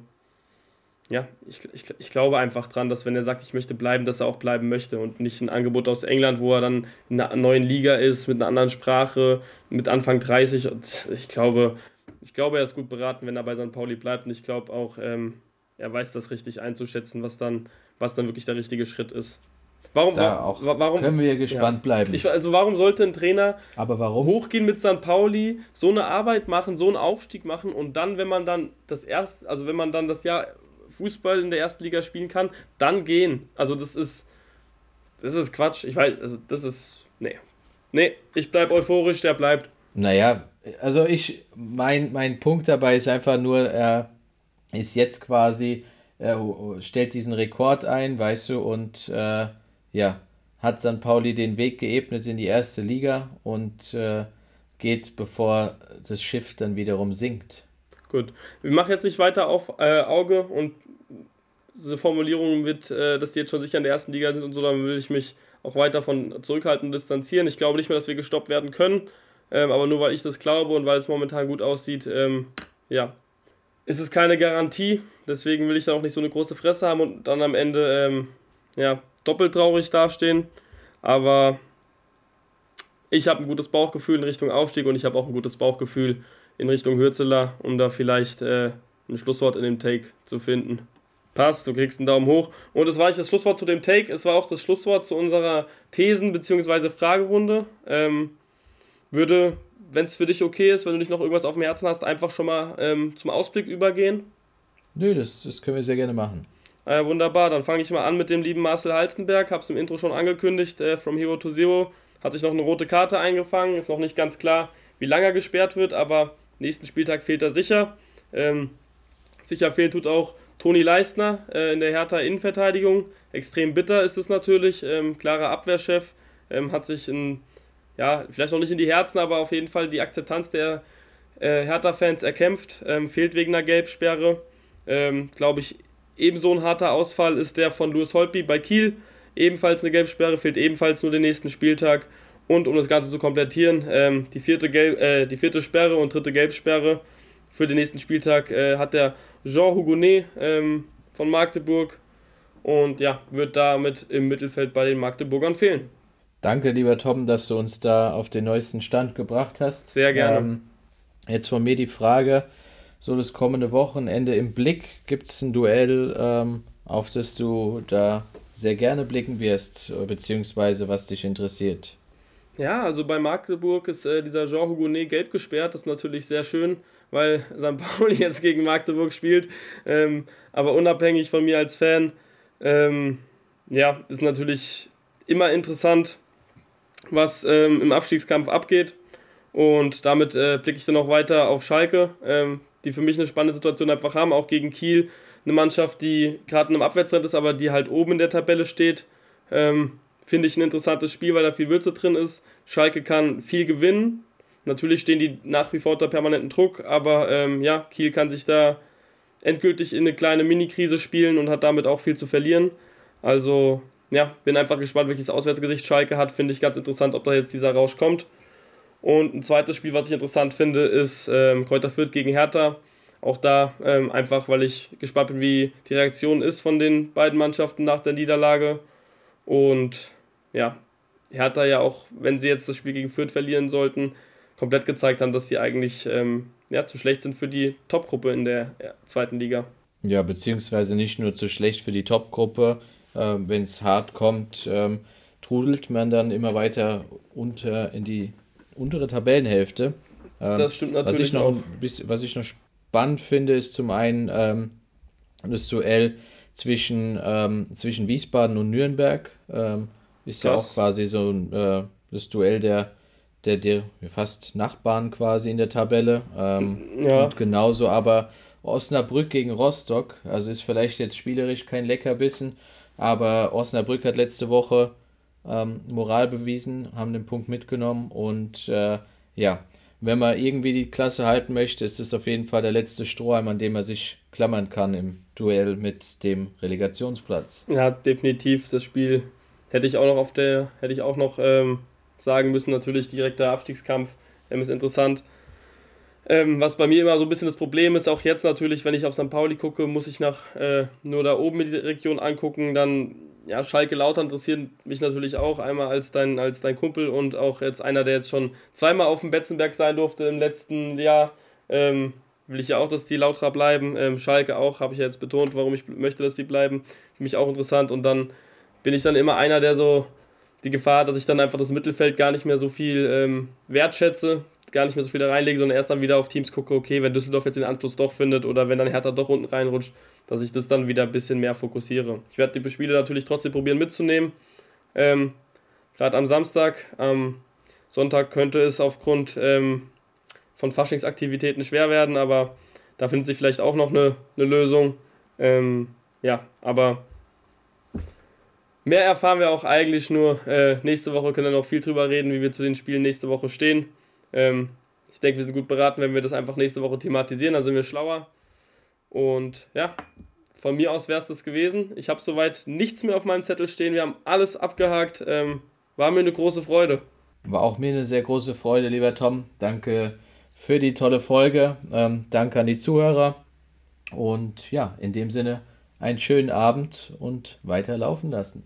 ja, ich, ich, ich glaube einfach dran, dass wenn er sagt, ich möchte bleiben, dass er auch bleiben möchte und nicht ein Angebot aus England, wo er dann in einer neuen Liga ist, mit einer anderen Sprache, mit Anfang 30. Und ich glaube, ich glaube, er ist gut beraten, wenn er bei St. Pauli bleibt. Und ich glaube auch, ähm, er weiß das richtig einzuschätzen, was dann, was dann wirklich der richtige Schritt ist. Warum, da auch warum können wir gespannt ja. bleiben. Ich, also warum sollte ein Trainer Aber warum? hochgehen mit St. Pauli, so eine Arbeit machen, so einen Aufstieg machen und dann, wenn man dann das erste, also wenn man dann das Jahr Fußball in der ersten Liga spielen kann, dann gehen. Also das ist, das ist Quatsch. Ich weiß, also das ist, nee. Nee, ich bleibe euphorisch, der bleibt. Naja, also ich, mein, mein Punkt dabei ist einfach nur, er ist jetzt quasi, er stellt diesen Rekord ein, weißt du, und äh, ja, hat St. Pauli den Weg geebnet in die erste Liga und äh, geht, bevor das Schiff dann wiederum sinkt. Gut, wir machen jetzt nicht weiter auf äh, Auge und diese Formulierung mit, äh, dass die jetzt schon sicher in der ersten Liga sind und so, dann will ich mich auch weiter von zurückhalten und distanzieren. Ich glaube nicht mehr, dass wir gestoppt werden können, ähm, aber nur weil ich das glaube und weil es momentan gut aussieht, ähm, ja, ist es keine Garantie. Deswegen will ich da auch nicht so eine große Fresse haben und dann am Ende ähm, ja, doppelt traurig dastehen. Aber ich habe ein gutes Bauchgefühl in Richtung Aufstieg und ich habe auch ein gutes Bauchgefühl in Richtung Hürzeler, um da vielleicht äh, ein Schlusswort in dem Take zu finden. Passt, du kriegst einen Daumen hoch. Und es war nicht das Schlusswort zu dem Take, es war auch das Schlusswort zu unserer Thesen- bzw. Fragerunde. Ähm, würde, wenn es für dich okay ist, wenn du nicht noch irgendwas auf dem Herzen hast, einfach schon mal ähm, zum Ausblick übergehen. Nö, das, das können wir sehr gerne machen. Äh, wunderbar, dann fange ich mal an mit dem lieben Marcel Halstenberg. Hab's im Intro schon angekündigt. Äh, from Hero to Zero hat sich noch eine rote Karte eingefangen. Ist noch nicht ganz klar, wie lange er gesperrt wird, aber nächsten Spieltag fehlt er sicher. Ähm, sicher fehlen tut auch Toni Leistner äh, in der Hertha Innenverteidigung. Extrem bitter ist es natürlich. Ähm, klarer Abwehrchef. Ähm, hat sich in, ja, vielleicht noch nicht in die Herzen, aber auf jeden Fall die Akzeptanz der äh, Hertha-Fans erkämpft. Ähm, fehlt wegen einer Gelbsperre. Ähm, Glaube ich, ebenso ein harter Ausfall ist der von Louis Holtby bei Kiel. Ebenfalls eine Gelbsperre, fehlt ebenfalls nur den nächsten Spieltag. Und um das Ganze zu komplettieren, ähm, die, vierte Gelb, äh, die vierte Sperre und dritte Gelbsperre für den nächsten Spieltag äh, hat der Jean Hugonet ähm, von Magdeburg und ja, wird damit im Mittelfeld bei den Magdeburgern fehlen. Danke, lieber Tom, dass du uns da auf den neuesten Stand gebracht hast. Sehr gerne. Ähm, jetzt von mir die Frage: So, das kommende Wochenende im Blick, gibt es ein Duell, ähm, auf das du da sehr gerne blicken wirst, beziehungsweise was dich interessiert? Ja, also bei Magdeburg ist äh, dieser Jean Hugonet gelb gesperrt. Das ist natürlich sehr schön, weil St. Pauli jetzt gegen Magdeburg spielt. Ähm, aber unabhängig von mir als Fan, ähm, ja, ist natürlich immer interessant, was ähm, im Abstiegskampf abgeht. Und damit äh, blicke ich dann auch weiter auf Schalke, ähm, die für mich eine spannende Situation einfach haben, auch gegen Kiel. Eine Mannschaft, die gerade in einem Abwärtstrend ist, aber die halt oben in der Tabelle steht. Ähm, Finde ich ein interessantes Spiel, weil da viel Würze drin ist. Schalke kann viel gewinnen. Natürlich stehen die nach wie vor unter permanenten Druck, aber ähm, ja, Kiel kann sich da endgültig in eine kleine Mini-Krise spielen und hat damit auch viel zu verlieren. Also, ja, bin einfach gespannt, welches Auswärtsgesicht Schalke hat. Finde ich ganz interessant, ob da jetzt dieser Rausch kommt. Und ein zweites Spiel, was ich interessant finde, ist ähm, Kräuter Fürth gegen Hertha. Auch da ähm, einfach, weil ich gespannt bin, wie die Reaktion ist von den beiden Mannschaften nach der Niederlage. Und ja, Hertha ja auch, wenn sie jetzt das Spiel gegen Fürth verlieren sollten, komplett gezeigt haben, dass sie eigentlich ähm, ja, zu schlecht sind für die Topgruppe in der ja, zweiten Liga. Ja, beziehungsweise nicht nur zu schlecht für die Topgruppe. Äh, wenn es hart kommt, ähm, trudelt man dann immer weiter unter in die untere Tabellenhälfte. Ähm, das stimmt natürlich was ich noch, auch. Bisschen, was ich noch spannend finde, ist zum einen ähm, das Duell zwischen, ähm, zwischen Wiesbaden und Nürnberg. Ähm, ist Krass. ja auch quasi so äh, das Duell der, der, der fast Nachbarn quasi in der Tabelle. Ähm, ja. Und genauso aber Osnabrück gegen Rostock. Also ist vielleicht jetzt spielerisch kein Leckerbissen, aber Osnabrück hat letzte Woche ähm, Moral bewiesen, haben den Punkt mitgenommen und äh, ja, wenn man irgendwie die Klasse halten möchte, ist es auf jeden Fall der letzte Strohhalm, an dem man sich klammern kann im Duell mit dem Relegationsplatz. Ja, definitiv. Das Spiel Hätte ich auch noch auf der, hätte ich auch noch ähm, sagen müssen, natürlich direkter Abstiegskampf ähm, ist interessant. Ähm, was bei mir immer so ein bisschen das Problem ist, auch jetzt natürlich, wenn ich auf St. Pauli gucke, muss ich nach äh, nur da oben in die Region angucken. Dann, ja, Schalke Lauter interessiert mich natürlich auch. Einmal als dein, als dein Kumpel und auch jetzt einer, der jetzt schon zweimal auf dem Betzenberg sein durfte im letzten Jahr. Ähm, will ich ja auch, dass die Lautra bleiben. Ähm, Schalke auch, habe ich ja jetzt betont, warum ich möchte, dass die bleiben. Für mich auch interessant. Und dann bin ich dann immer einer, der so die Gefahr dass ich dann einfach das Mittelfeld gar nicht mehr so viel ähm, wertschätze, gar nicht mehr so viel da reinlege, sondern erst dann wieder auf Teams gucke, okay, wenn Düsseldorf jetzt den Anschluss doch findet oder wenn dann Hertha doch unten reinrutscht, dass ich das dann wieder ein bisschen mehr fokussiere. Ich werde die Spiele natürlich trotzdem probieren mitzunehmen. Ähm, Gerade am Samstag, am Sonntag könnte es aufgrund ähm, von Faschingsaktivitäten schwer werden, aber da findet sich vielleicht auch noch eine, eine Lösung. Ähm, ja, aber Mehr erfahren wir auch eigentlich nur. Äh, nächste Woche können wir noch viel drüber reden, wie wir zu den Spielen nächste Woche stehen. Ähm, ich denke, wir sind gut beraten, wenn wir das einfach nächste Woche thematisieren, dann sind wir schlauer. Und ja, von mir aus wäre es das gewesen. Ich habe soweit nichts mehr auf meinem Zettel stehen. Wir haben alles abgehakt. Ähm, war mir eine große Freude. War auch mir eine sehr große Freude, lieber Tom. Danke für die tolle Folge. Ähm, danke an die Zuhörer. Und ja, in dem Sinne, einen schönen Abend und weiterlaufen lassen.